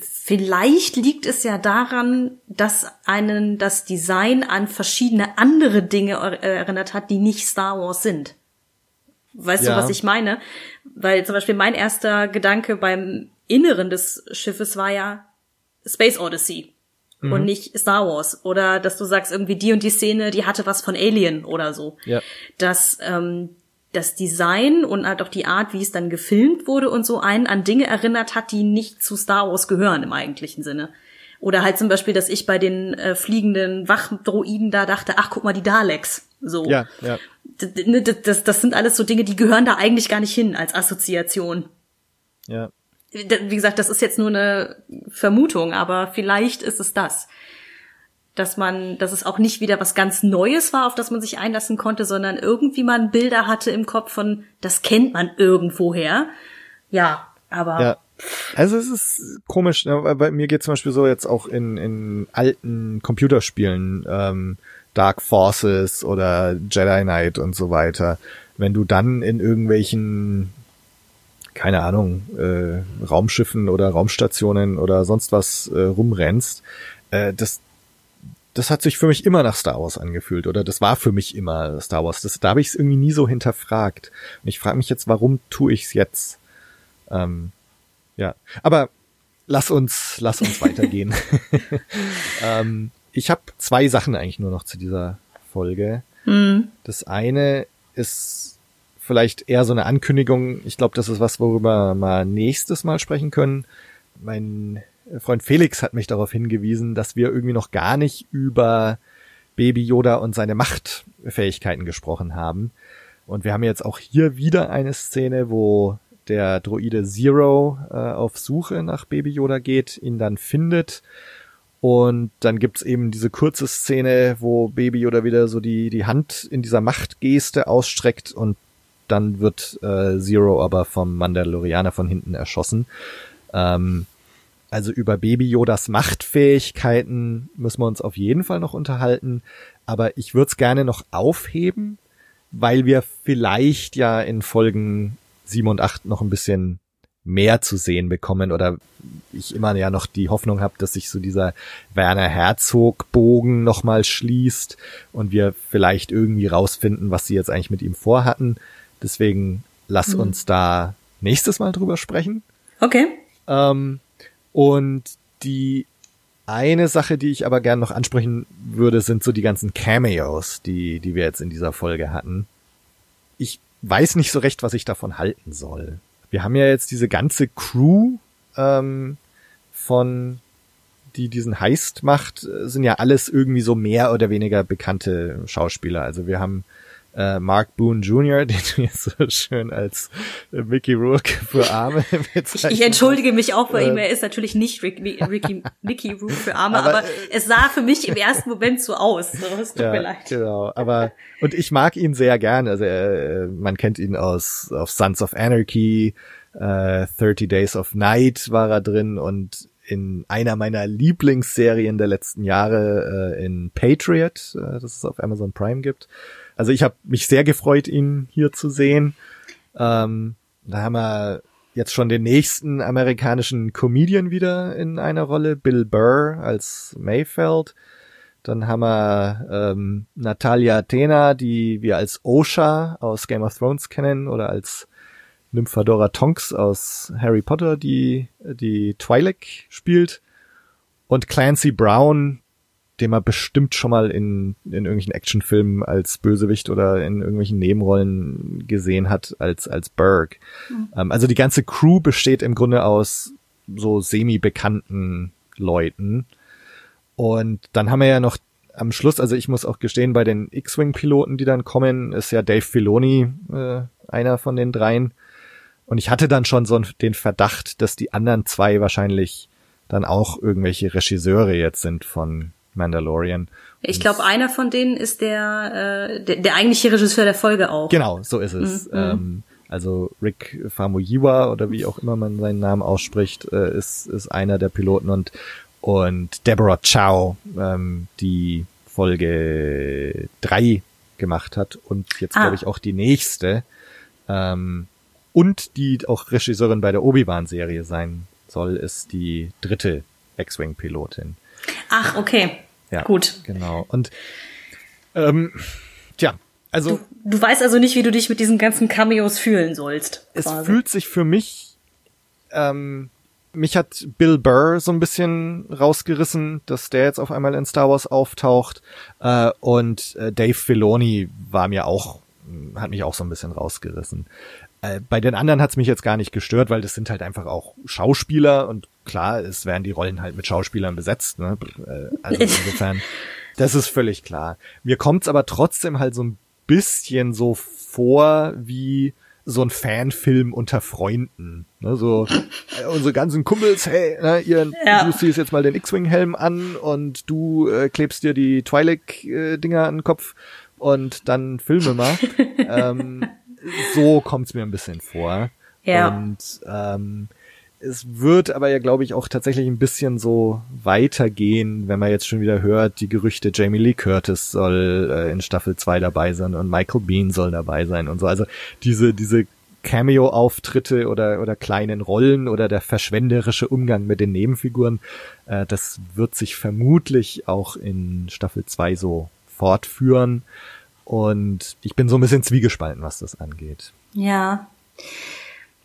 [SPEAKER 4] vielleicht liegt es ja daran, dass einen das Design an verschiedene andere Dinge er- erinnert hat, die nicht Star Wars sind. Weißt
[SPEAKER 3] Ja.
[SPEAKER 4] du, was ich meine? Weil zum Beispiel mein erster Gedanke beim Inneren des Schiffes war ja Space Odyssey und nicht Star Wars. Oder dass du sagst, irgendwie die und die Szene, die hatte was von Alien oder so.
[SPEAKER 3] Ja.
[SPEAKER 4] Dass ähm, das Design und halt auch die Art, wie es dann gefilmt wurde und so einen an Dinge erinnert hat, die nicht zu Star Wars gehören im eigentlichen Sinne. Oder halt zum Beispiel, dass ich bei den äh, fliegenden Wachdroiden da dachte, ach guck mal, die Daleks. So.
[SPEAKER 3] Ja, ja.
[SPEAKER 4] D- d- ne, Das, das, das sind alles so Dinge, die gehören da eigentlich gar nicht hin als Assoziation.
[SPEAKER 3] Ja.
[SPEAKER 4] Wie gesagt, das ist jetzt nur eine Vermutung, aber vielleicht ist es das. Dass man, dass es auch nicht wieder was ganz Neues war, auf das man sich einlassen konnte, sondern irgendwie man Bilder hatte im Kopf von, das kennt man irgendwoher. Ja, aber
[SPEAKER 3] Ja. Also es ist komisch, ne, bei mir geht zum Beispiel so jetzt auch in, in alten Computerspielen, ähm, Dark Forces oder Jedi Knight und so weiter, wenn du dann in irgendwelchen, keine Ahnung, äh, Raumschiffen oder Raumstationen oder sonst was äh, rumrennst, äh, das das hat sich für mich immer nach Star Wars angefühlt oder das war für mich immer Star Wars. Das, da habe ich es irgendwie nie so hinterfragt. Und ich frage mich jetzt, warum tue ich es jetzt? Ähm, ja, aber lass uns, lass uns weitergehen. ähm, ich habe zwei Sachen eigentlich nur noch zu dieser Folge. Das eine ist vielleicht eher so eine Ankündigung. Ich glaube, das ist was, worüber wir nächstes Mal sprechen können. Mein Freund Felix hat mich darauf hingewiesen, dass wir irgendwie noch gar nicht über Baby Yoda und seine Machtfähigkeiten gesprochen haben. Und wir haben jetzt auch hier wieder eine Szene, wo der Droide Zero äh, auf Suche nach Baby Yoda geht, ihn dann findet. Und dann gibt's eben diese kurze Szene, wo Baby Yoda wieder so die, die Hand in dieser Machtgeste ausstreckt und dann wird äh, Zero aber vom Mandalorianer von hinten erschossen. Ähm, also über Baby Yodas Machtfähigkeiten müssen wir uns auf jeden Fall noch unterhalten. Aber ich würde es gerne noch aufheben, weil wir vielleicht ja in Folgen 7 und 8 noch ein bisschen mehr zu sehen bekommen oder ich immer ja noch die Hoffnung habe, dass sich so dieser Werner Herzog Bogen nochmal schließt und wir vielleicht irgendwie rausfinden, was sie jetzt eigentlich mit ihm vorhatten. Deswegen lass uns da nächstes Mal drüber sprechen.
[SPEAKER 4] okay.
[SPEAKER 3] Ähm, und die eine Sache, die ich aber gern noch ansprechen würde, sind so die ganzen Cameos, die, die wir jetzt in dieser Folge hatten. Ich weiß nicht so recht, was ich davon halten soll. Wir haben ja jetzt diese ganze Crew ähm, von die diesen Heist macht, sind ja alles irgendwie so mehr oder weniger bekannte Schauspieler. Also wir haben äh, Mark Boone Jr., den du jetzt so schön als äh, Mickey Rourke für Arme
[SPEAKER 4] ich, ich entschuldige mich auch bei äh, ihm, er ist natürlich nicht Rick, Ricky, Mickey Rourke für Arme, aber, aber, es sah für mich im ersten Moment so aus. So, es tut ja, mir leid.
[SPEAKER 3] Genau, aber und ich mag ihn sehr gern. Also äh, man kennt ihn aus auf Sons of Anarchy, äh, 30 Days of Night war er drin und in einer meiner Lieblingsserien der letzten Jahre äh, in Patriot, äh, das es auf Amazon Prime gibt. Also ich habe mich sehr gefreut, ihn hier zu sehen. Ähm, da haben wir jetzt schon den nächsten amerikanischen Comedian wieder in einer Rolle, Bill Burr als Mayfeld. Dann haben wir ähm, Natalia Athena, die wir als Osha aus Game of Thrones kennen oder als Nymphadora Tonks aus Harry Potter, die die Twi'lek spielt. Und Clancy Brown, den man bestimmt schon mal in, in irgendwelchen Actionfilmen als Bösewicht oder in irgendwelchen Nebenrollen gesehen hat als, als Berg. Mhm. Ähm, also die ganze Crew besteht im Grunde aus so semi-bekannten Leuten. Und dann haben wir ja noch am Schluss, also ich muss auch gestehen, bei den X-Wing-Piloten, die dann kommen, ist ja Dave Filoni äh, einer von den dreien. Und ich hatte dann schon so den Verdacht, dass die anderen zwei wahrscheinlich dann auch irgendwelche Regisseure jetzt sind von Mandalorian.
[SPEAKER 4] Ich glaube, einer von denen ist der, äh, der, der eigentliche Regisseur der Folge auch.
[SPEAKER 3] Genau, so ist es. Mhm. Ähm, also Rick Famuyiwa oder wie auch immer man seinen Namen ausspricht, äh, ist, ist einer der Piloten und, und Deborah Chow, ähm, die Folge drei gemacht hat und jetzt ah. glaube ich auch die nächste. Ähm, und die auch Regisseurin bei der Obi-Wan-Serie sein soll, ist die dritte X-Wing-Pilotin.
[SPEAKER 4] Ach, okay. Ja, gut.
[SPEAKER 3] Genau. Und ähm, tja, also.
[SPEAKER 4] Du, du weißt also nicht, wie du dich mit diesen ganzen Cameos fühlen sollst.
[SPEAKER 3] Es quasi. fühlt sich für mich, ähm, mich hat Bill Burr so ein bisschen rausgerissen, dass der jetzt auf einmal in Star Wars auftaucht. Äh, und äh, Dave Filoni war mir auch, hat mich auch so ein bisschen rausgerissen. Äh, bei den anderen hat's mich jetzt gar nicht gestört, weil das sind halt einfach auch Schauspieler und klar, es werden die Rollen halt mit Schauspielern besetzt. Ne? Äh, also insofern, das ist völlig klar. Mir kommt's aber trotzdem halt so ein bisschen so vor wie so ein Fanfilm unter Freunden. Ne, so äh, unsere ganzen Kumpels, hey, ne, ihr, ja. du ziehst jetzt mal den X-Wing-Helm an und du äh, klebst dir die Twi'lek-Dinger äh, an den Kopf und dann filme mal. ähm, so kommt's mir ein bisschen vor. Ja. Und ähm, es wird aber ja, glaube ich, auch tatsächlich ein bisschen so weitergehen, wenn man jetzt schon wieder hört, die Gerüchte, Jamie Lee Curtis soll äh, in Staffel 2 dabei sein und Michael Bean soll dabei sein und so. Also diese, diese Cameo-Auftritte oder, oder kleinen Rollen oder der verschwenderische Umgang mit den Nebenfiguren, äh, das wird sich vermutlich auch in Staffel 2 so fortführen. Und ich bin so ein bisschen zwiegespalten, was das angeht.
[SPEAKER 4] Ja.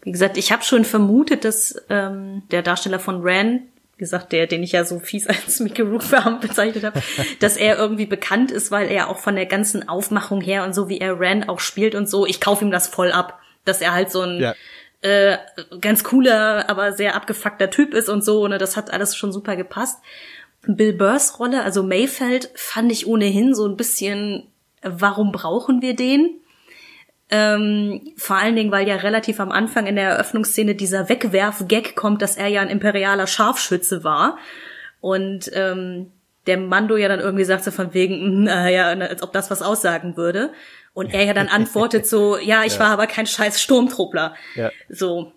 [SPEAKER 4] Wie gesagt, ich habe schon vermutet, dass ähm, der Darsteller von Ran, wie gesagt, der, den ich ja so fies als Mickey Rourke bezeichnet habe, dass er irgendwie bekannt ist, weil er auch von der ganzen Aufmachung her und so wie er Ran auch spielt und so, ich kaufe ihm das voll ab, dass er halt so ein ja. äh, ganz cooler, aber sehr abgefuckter Typ ist und so, ne, das hat alles schon super gepasst. Bill Burrs Rolle, also Mayfeld, fand ich ohnehin so ein bisschen warum brauchen wir den? Ähm, vor allen Dingen, weil ja relativ am Anfang in der Eröffnungsszene dieser Wegwerf-Gag kommt, dass er ja ein imperialer Scharfschütze war. Und ähm, der Mando ja dann irgendwie sagt so von wegen, naja, mm, als ob das was aussagen würde. Und er ja dann antwortet so, ja, ich ja. war aber kein scheiß Sturmtruppler. Ja. So.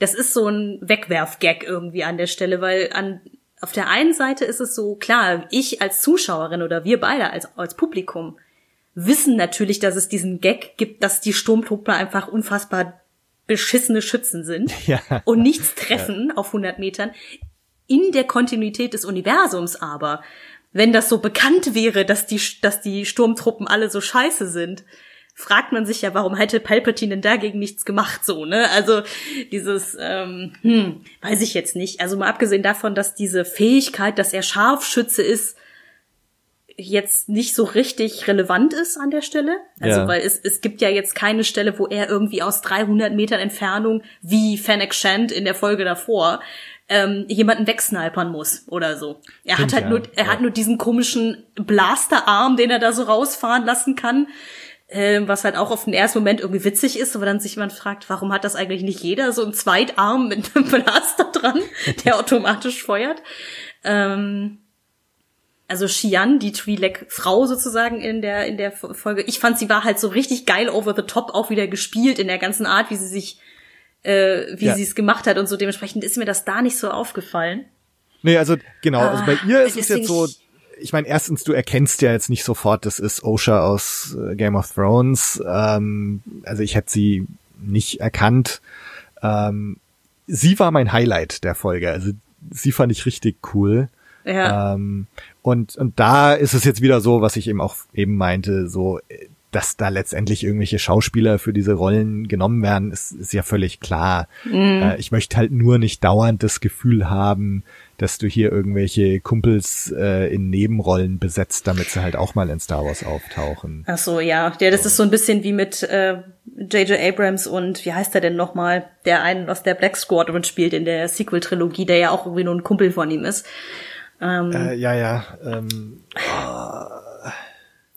[SPEAKER 4] Das ist so ein Wegwerf-Gag irgendwie an der Stelle, weil an, auf der einen Seite ist es so, klar, ich als Zuschauerin oder wir beide als, als Publikum wissen natürlich, dass es diesen Gag gibt, dass die Sturmtruppler einfach unfassbar beschissene Schützen sind ja. und nichts treffen ja. auf 100 Metern. In der Kontinuität des Universums aber, wenn das so bekannt wäre, dass die, dass die Sturmtruppen alle so scheiße sind, fragt man sich ja, warum hätte Palpatine denn dagegen nichts gemacht, so, ne? Also dieses, ähm, hm, weiß ich jetzt nicht. Also mal abgesehen davon, dass diese Fähigkeit, dass er Scharfschütze ist, jetzt nicht so richtig relevant ist an der Stelle. Also, ja. weil es, es gibt ja jetzt keine Stelle, wo er irgendwie aus 300 Metern Entfernung wie Fennec Shand in der Folge davor ähm, jemanden wegsnipern muss oder so. Er
[SPEAKER 3] Stimmt,
[SPEAKER 4] hat halt
[SPEAKER 3] ja.
[SPEAKER 4] nur, er
[SPEAKER 3] Ja.
[SPEAKER 4] hat nur diesen komischen Blasterarm, den er da so rausfahren lassen kann. Ähm, was halt auch auf den ersten Moment irgendwie witzig ist, aber dann sich jemand fragt, warum hat das eigentlich nicht jeder so einen Zweitarm mit einem Blaster dran, der automatisch feuert. Ähm, also Xian, die Twi'lek-Frau sozusagen in der in der Folge. Ich fand, sie war halt so richtig geil over the top auch wieder gespielt in der ganzen Art, wie sie sich, äh, wie
[SPEAKER 3] Ja.
[SPEAKER 4] sie es gemacht hat und so. Dementsprechend ist mir das da nicht so aufgefallen.
[SPEAKER 3] Nee, also genau, also bei
[SPEAKER 4] Ah,
[SPEAKER 3] ihr ist es
[SPEAKER 4] deswegen
[SPEAKER 3] jetzt so,
[SPEAKER 4] ich-
[SPEAKER 3] ich meine, erstens, du erkennst ja jetzt nicht sofort, das ist Osha aus äh, Game of Thrones. Ähm, also ich hätte sie nicht erkannt. Ähm, sie war mein Highlight der Folge. Also sie fand ich richtig cool.
[SPEAKER 4] Ja.
[SPEAKER 3] Ähm, und, und da ist es jetzt wieder so, was ich eben auch eben meinte, so, äh, dass da letztendlich irgendwelche Schauspieler für diese Rollen genommen werden, ist, ist ja völlig klar. Äh, ich möchte halt nur nicht dauernd das Gefühl haben, dass du hier irgendwelche Kumpels äh, in Nebenrollen besetzt, damit sie halt auch mal in Star Wars auftauchen.
[SPEAKER 4] Ach so, ja. Ja, das ist so ein bisschen wie mit äh, J.J. Abrams und wie heißt er denn nochmal, der einen aus der Black Squadron spielt in der Sequel-Trilogie, der ja auch irgendwie nur ein Kumpel von ihm ist.
[SPEAKER 3] Äh, ja, ja. Ähm,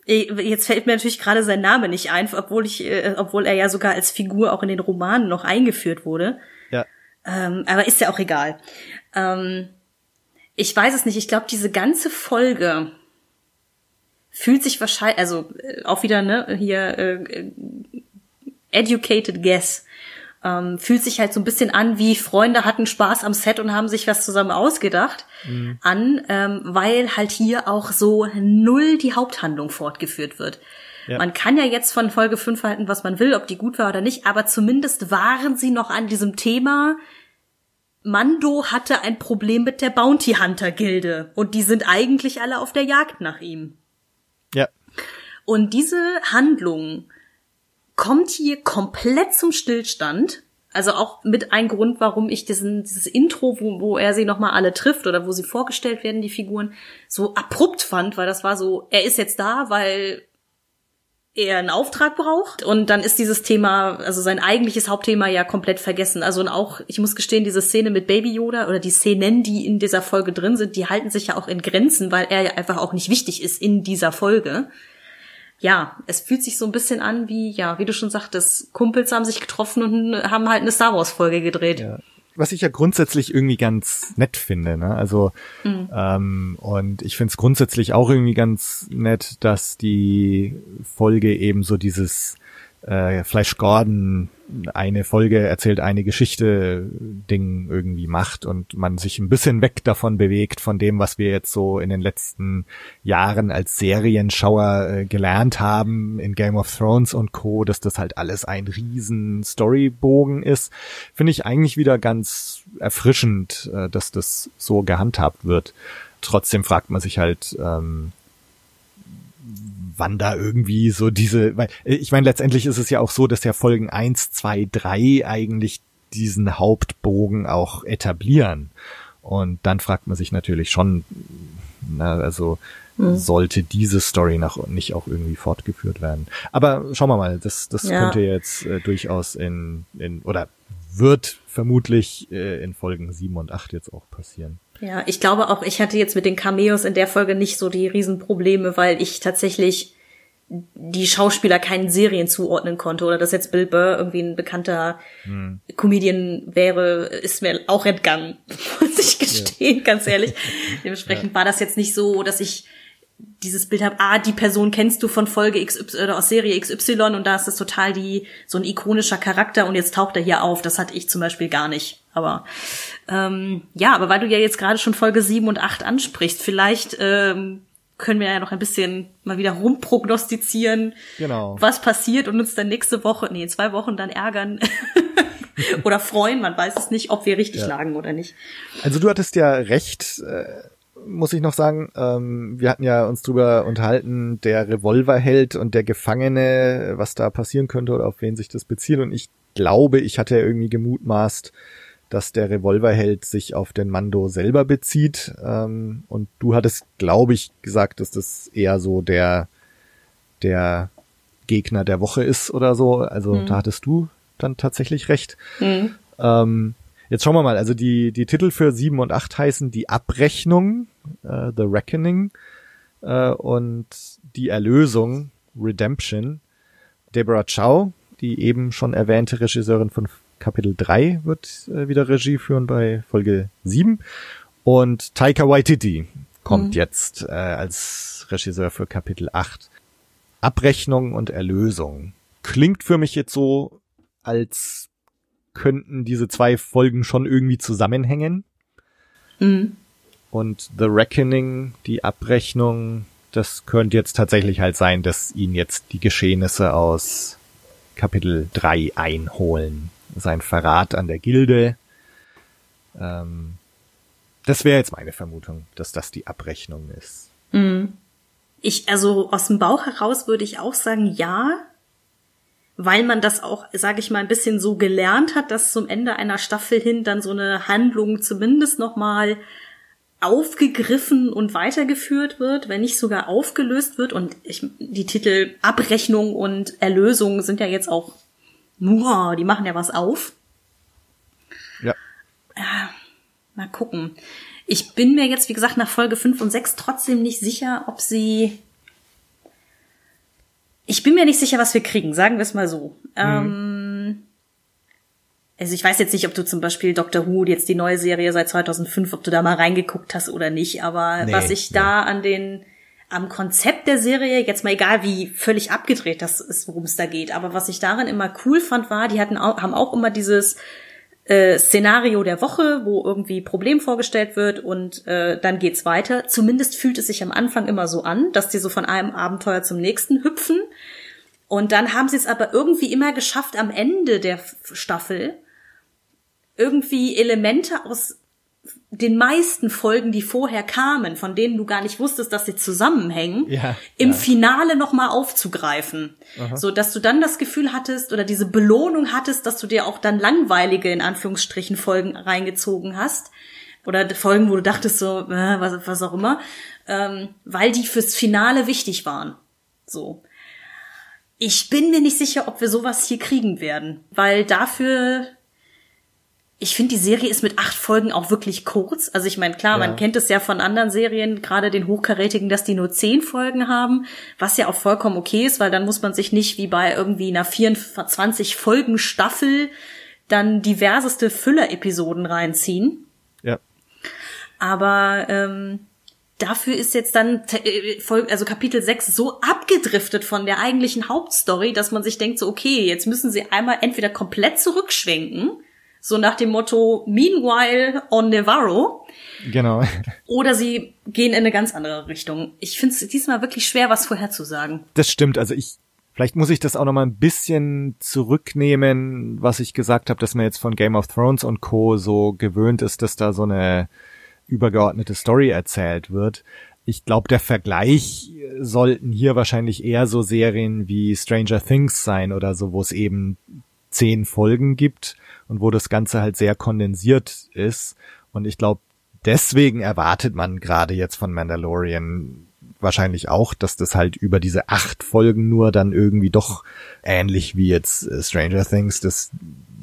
[SPEAKER 4] Eh, Jetzt fällt mir natürlich gerade sein Name nicht ein, obwohl ich, äh, obwohl er ja sogar als Figur auch in den Romanen noch eingeführt wurde.
[SPEAKER 3] ja.
[SPEAKER 4] Ähm, aber ist ja auch egal. Ähm, ich weiß es nicht. Ich glaube, diese ganze Folge fühlt sich wahrscheinlich, also äh, auch wieder ne hier äh, äh, educated guess. Ähm, fühlt sich halt so ein bisschen an, wie Freunde hatten Spaß am Set und haben sich was zusammen ausgedacht an, ähm, weil halt hier auch so null die Haupthandlung fortgeführt wird.
[SPEAKER 3] Ja.
[SPEAKER 4] Man kann ja jetzt von Folge 5 halten, was man will, ob die gut war oder nicht, aber zumindest waren sie noch an diesem Thema, Mando hatte ein Problem mit der Bounty Hunter Gilde und die sind eigentlich alle auf der Jagd nach ihm.
[SPEAKER 3] Ja.
[SPEAKER 4] Und diese Handlung kommt hier komplett zum Stillstand. Also auch mit ein Grund, warum ich diesen, dieses Intro, wo, wo er sie nochmal alle trifft oder wo sie vorgestellt werden, die Figuren, so abrupt fand, weil das war so, er ist jetzt da, weil er einen Auftrag braucht und dann ist dieses Thema, also sein eigentliches Hauptthema ja komplett vergessen. Also und auch, ich muss gestehen, diese Szene mit Baby Yoda oder die Szenen, die in dieser Folge drin sind, die halten sich ja auch in Grenzen, weil er ja einfach auch nicht wichtig ist in dieser Folge. Ja, es fühlt sich so ein bisschen an wie, ja, wie du schon sagtest, Kumpels haben sich getroffen und haben halt eine Star Wars Folge gedreht.
[SPEAKER 3] Ja. Was ich ja grundsätzlich irgendwie ganz nett finde, ne? Also ähm, und ich finde es grundsätzlich auch irgendwie ganz nett, dass die Folge eben so dieses äh, Flash Gordon eine Folge erzählt eine Geschichte Ding irgendwie macht und man sich ein bisschen weg davon bewegt von dem, was wir jetzt so in den letzten Jahren als Serienschauer äh, gelernt haben in Game of Thrones und Co, dass das halt alles ein riesen Storybogen ist, finde ich eigentlich wieder ganz erfrischend, äh, dass das so gehandhabt wird. Trotzdem fragt man sich halt, ähm, wann da irgendwie so diese, weil äh, ich meine, letztendlich ist es ja auch so, dass ja Folgen eins, zwei, drei eigentlich diesen Hauptbogen auch etablieren. Und dann fragt man sich natürlich schon, na, also sollte diese Story noch nicht auch irgendwie fortgeführt werden. Aber schauen wir mal, das, das
[SPEAKER 4] Ja.
[SPEAKER 3] könnte jetzt äh, durchaus in, in, oder wird vermutlich äh, in Folgen sieben und acht jetzt auch passieren.
[SPEAKER 4] Ja, ich glaube auch, ich hatte jetzt mit den Cameos in der Folge nicht so die Riesenprobleme, weil ich tatsächlich die Schauspieler keinen Serien zuordnen konnte oder dass jetzt Bill Burr irgendwie ein bekannter Comedian wäre, ist mir auch entgangen, muss ich gestehen, ganz ehrlich. Dementsprechend war das jetzt nicht so, dass ich dieses Bild habe, ah, die Person kennst du von Folge XY oder aus Serie XY und da ist das total die so ein ikonischer Charakter und jetzt taucht er hier auf. Das hatte ich zum Beispiel gar nicht. Aber ähm, ja, aber weil du ja jetzt gerade schon Folge 7 und 8 ansprichst, vielleicht ähm, können wir ja noch ein bisschen mal wieder rumprognostizieren,
[SPEAKER 3] Genau.
[SPEAKER 4] was passiert und uns dann nächste Woche, nee, in zwei Wochen dann ärgern oder freuen. Man weiß es nicht, ob wir richtig
[SPEAKER 3] Ja.
[SPEAKER 4] lagen oder nicht.
[SPEAKER 3] Also du hattest ja recht, äh, muss ich noch sagen. Ähm, wir hatten ja uns drüber unterhalten, der Revolverheld und der Gefangene, was da passieren könnte oder auf wen sich das bezieht. Und ich glaube, ich hatte ja irgendwie gemutmaßt, dass der Revolverheld sich auf den Mando selber bezieht. Ähm, und du hattest, glaube ich, gesagt, dass das eher so der, der Gegner der Woche ist oder so. Also da hattest du dann tatsächlich recht. Ähm, Jetzt schauen wir mal, also die, die Titel für sieben und acht heißen Die Abrechnung, äh, The Reckoning, äh, und Die Erlösung, Redemption. Deborah Chow, die eben schon erwähnte Regisseurin von Kapitel 3, wird äh, wieder Regie führen bei Folge 7. Und Taika Waititi kommt mhm. jetzt äh, als Regisseur für Kapitel 8. Abrechnung und Erlösung. Klingt für mich jetzt so, als könnten diese zwei Folgen schon irgendwie zusammenhängen. Mhm. Und The Reckoning, die Abrechnung, das könnte jetzt tatsächlich halt sein, dass ihn jetzt die Geschehnisse aus Kapitel 3 einholen. Sein Verrat an der Gilde. Ähm, das wäre jetzt meine Vermutung, dass das die Abrechnung ist.
[SPEAKER 4] Mhm. Ich, also aus dem Bauch heraus würde ich auch sagen, ja, weil man das auch, sage ich mal, ein bisschen so gelernt hat, dass zum Ende einer Staffel hin dann so eine Handlung zumindest noch mal aufgegriffen und weitergeführt wird, wenn nicht sogar aufgelöst wird. Und ich, die Titel Abrechnung und Erlösung sind ja jetzt auch, muah, die machen ja was auf.
[SPEAKER 3] Ja.
[SPEAKER 4] Äh, mal gucken. Ich bin mir jetzt, wie gesagt, nach Folge 5 und 6 trotzdem nicht sicher, ob sie ich bin mir nicht sicher, was wir kriegen, sagen wir es mal so. Mhm. Ähm, also ich weiß jetzt nicht, ob du zum Beispiel Doctor Who, jetzt die neue Serie seit 2005, ob du da mal reingeguckt hast oder nicht, aber nee, was ich nee. da an den am Konzept der Serie, jetzt mal egal wie völlig abgedreht das ist, worum es da geht, aber was ich darin immer cool fand, war, die hatten auch, haben auch immer dieses äh, Szenario der Woche, wo irgendwie Problem vorgestellt wird und äh, dann geht's weiter. Zumindest fühlt es sich am Anfang immer so an, dass die so von einem Abenteuer zum nächsten hüpfen. Und dann haben sie es aber irgendwie immer geschafft, am Ende der Staffel irgendwie Elemente aus den meisten Folgen, die vorher kamen, von denen du gar nicht wusstest, dass sie zusammenhängen, ja, im ja. Finale nochmal aufzugreifen. Aha. So, dass du dann das Gefühl hattest oder diese Belohnung hattest, dass du dir auch dann langweilige, in Anführungsstrichen, Folgen reingezogen hast. Oder Folgen, wo du dachtest so, äh, was, was auch immer, ähm, weil die fürs Finale wichtig waren. So. Ich bin mir nicht sicher, ob wir sowas hier kriegen werden, weil dafür ich finde, die Serie ist mit acht Folgen auch wirklich kurz. Also ich meine, klar, ja. man kennt es ja von anderen Serien, gerade den hochkarätigen, dass die nur zehn Folgen haben, was ja auch vollkommen okay ist, weil dann muss man sich nicht wie bei irgendwie einer 24 Folgen Staffel dann diverseste Füller-Episoden reinziehen.
[SPEAKER 3] Ja.
[SPEAKER 4] Aber ähm, dafür ist jetzt dann äh, also Kapitel 6 so abgedriftet von der eigentlichen Hauptstory, dass man sich denkt so, okay, jetzt müssen sie einmal entweder komplett zurückschwenken so nach dem Motto Meanwhile on Navarro.
[SPEAKER 3] Genau.
[SPEAKER 4] Oder sie gehen in eine ganz andere Richtung. Ich finde es diesmal wirklich schwer, was vorherzusagen.
[SPEAKER 3] Das stimmt. Also ich Vielleicht muss ich das auch noch mal ein bisschen zurücknehmen, was ich gesagt habe, dass man jetzt von Game of Thrones und Co. so gewöhnt ist, dass da so eine übergeordnete Story erzählt wird. Ich glaube, der Vergleich sollten hier wahrscheinlich eher so Serien wie Stranger Things sein oder so, wo es eben zehn Folgen gibt und wo das Ganze halt sehr kondensiert ist. Und ich glaube, deswegen erwartet man gerade jetzt von Mandalorian wahrscheinlich auch, dass das halt über diese acht Folgen nur dann irgendwie doch ähnlich wie jetzt äh, Stranger Things, dass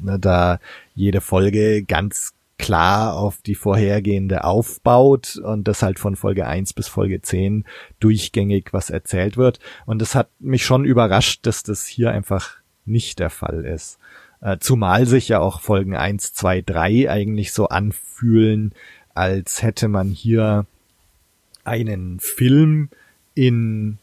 [SPEAKER 3] ne, da jede Folge ganz klar auf die vorhergehende aufbaut und das halt von Folge eins bis Folge zehn durchgängig was erzählt wird. Und das hat mich schon überrascht, dass das hier einfach nicht der Fall ist. Äh, zumal sich ja auch Folgen eins, zwei, drei eigentlich so anfühlen, als hätte man hier einen Film in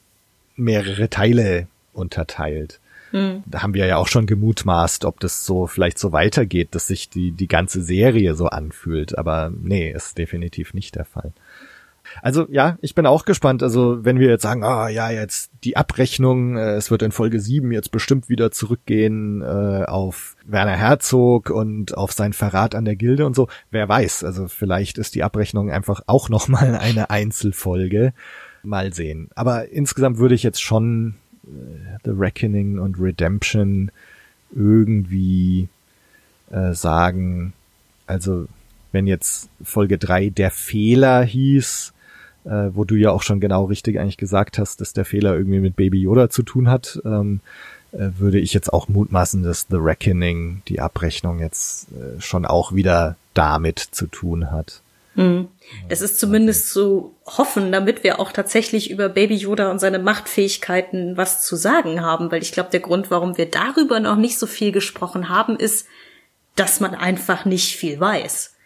[SPEAKER 3] mehrere Teile unterteilt. Mhm. Da haben wir ja auch schon gemutmaßt, ob das so vielleicht so weitergeht, dass sich die, die ganze Serie so anfühlt. Aber nee, ist definitiv nicht der Fall. Also ja, ich bin auch gespannt. Also wenn wir jetzt sagen, ah ja, jetzt die Abrechnung, äh, es wird in Folge 7 jetzt bestimmt wieder zurückgehen äh, auf Werner Herzog und auf sein Verrat an der Gilde und so. Wer weiß, also vielleicht ist die Abrechnung einfach auch nochmal eine Einzelfolge. Mal sehen. Aber insgesamt würde ich jetzt schon äh, The Reckoning und Redemption irgendwie äh, sagen, also wenn jetzt Folge 3 der Fehler hieß, äh, wo du ja auch schon genau richtig eigentlich gesagt hast, dass der Fehler irgendwie mit Baby Yoda zu tun hat, ähm, äh, würde ich jetzt auch mutmaßen, dass The Reckoning, die Abrechnung jetzt äh, schon auch wieder damit zu tun hat.
[SPEAKER 4] Mhm. Das ist zumindest zu hoffen, damit wir auch tatsächlich über Baby Yoda und seine Machtfähigkeiten was zu sagen haben, weil ich glaube, der Grund, warum wir darüber noch nicht so viel gesprochen haben, ist, dass man einfach nicht viel weiß.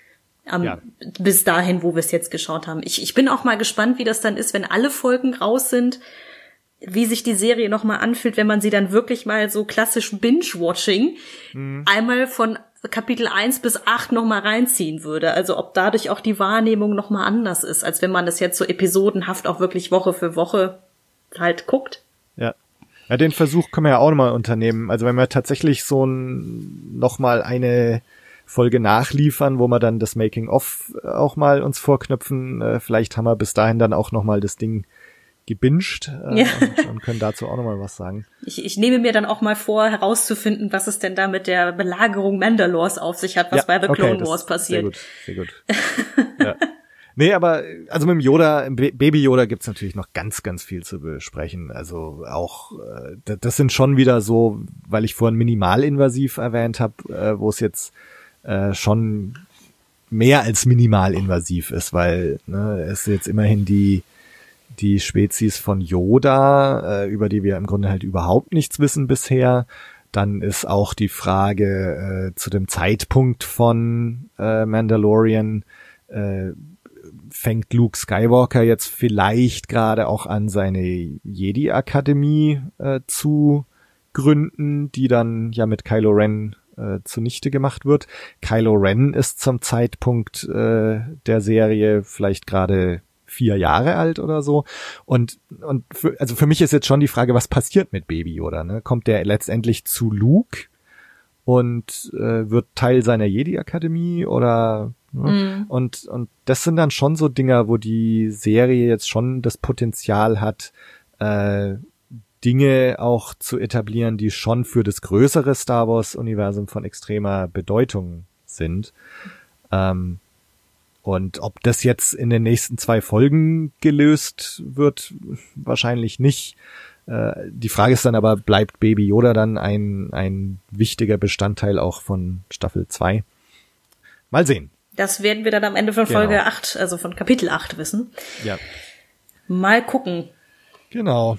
[SPEAKER 4] Um, ja. Bis dahin, wo wir es jetzt geschaut haben. Ich, ich bin auch mal gespannt, wie das dann ist, wenn alle Folgen raus sind, wie sich die Serie nochmal anfühlt, wenn man sie dann wirklich mal so klassisch Binge-Watching mhm. einmal von Kapitel 1 bis 8 nochmal reinziehen würde. Also ob dadurch auch die Wahrnehmung nochmal anders ist, als wenn man das jetzt so episodenhaft auch wirklich Woche für Woche halt guckt.
[SPEAKER 3] Ja. Ja, den Versuch können wir ja auch nochmal unternehmen. Also wenn wir tatsächlich so ein, nochmal eine Folge nachliefern, wo wir dann das Making-of auch mal uns vorknüpfen, äh, vielleicht haben wir bis dahin dann auch nochmal das Ding gebinged äh, ja. und, und, können dazu auch nochmal was sagen.
[SPEAKER 4] Ich, ich nehme mir dann auch mal vor, herauszufinden, was es denn da mit der Belagerung Mandalores auf sich hat, was ja, bei The Clone okay, Wars passiert.
[SPEAKER 3] Sehr gut, sehr gut. ja. Nee, aber also mit dem Yoda, Baby Yoda gibt's natürlich noch ganz, ganz viel zu besprechen. Also auch, äh, das sind schon wieder so, weil ich vorhin minimalinvasiv erwähnt habe, äh, wo es jetzt äh, schon mehr als minimalinvasiv ist, weil ne, es jetzt immerhin die die Spezies von Yoda, äh, über die wir im Grunde halt überhaupt nichts wissen bisher. Dann ist auch die Frage äh, zu dem Zeitpunkt von äh, Mandalorian, äh, fängt Luke Skywalker jetzt vielleicht gerade auch an, seine Jedi-Akademie äh, zu gründen, die dann ja mit Kylo Ren äh, zunichte gemacht wird. Kylo Ren ist zum Zeitpunkt äh, der Serie vielleicht gerade vier Jahre alt oder so. Und, und für, also für mich ist jetzt schon die Frage, was passiert mit Baby Yoda? Ne? Kommt der letztendlich zu Luke und äh, wird Teil seiner Jedi-Akademie oder ne? mm. und, und das sind dann schon so Dinger, wo die Serie jetzt schon das Potenzial hat, äh, Dinge auch zu etablieren, die schon für das größere Star Wars-Universum von extremer Bedeutung sind. Ähm, und ob das jetzt in den nächsten zwei Folgen gelöst wird, wahrscheinlich nicht. Äh, die Frage ist dann aber, bleibt Baby Yoda dann ein, ein wichtiger Bestandteil auch von Staffel 2? Mal sehen.
[SPEAKER 4] Das werden wir dann am Ende von genau. Folge 8, also von Kapitel 8 wissen.
[SPEAKER 3] Ja.
[SPEAKER 4] Mal gucken.
[SPEAKER 3] Genau.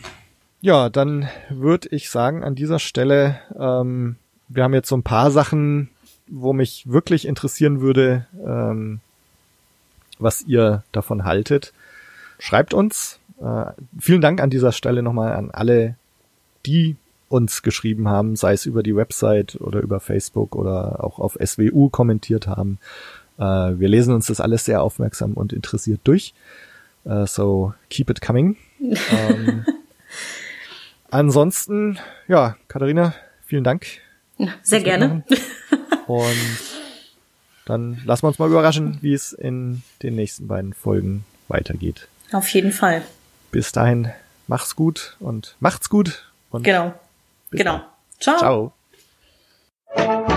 [SPEAKER 3] Ja, dann würde ich sagen, an dieser Stelle, ähm, wir haben jetzt so ein paar Sachen, wo mich wirklich interessieren würde, ähm, was ihr davon haltet. Schreibt uns. Äh, vielen Dank an dieser Stelle nochmal an alle, die uns geschrieben haben, sei es über die Website oder über Facebook oder auch auf SWU kommentiert haben. Äh, wir lesen uns das alles sehr aufmerksam und interessiert durch. Uh, so keep it coming. ähm, ansonsten, ja, Katharina, vielen Dank.
[SPEAKER 4] Sehr gerne.
[SPEAKER 3] Und dann lassen wir uns mal überraschen, wie es in den nächsten beiden Folgen weitergeht.
[SPEAKER 4] Auf jeden Fall.
[SPEAKER 3] Bis dahin, mach's gut und macht's gut. Und
[SPEAKER 4] genau. Genau. Ciao.
[SPEAKER 3] Ciao.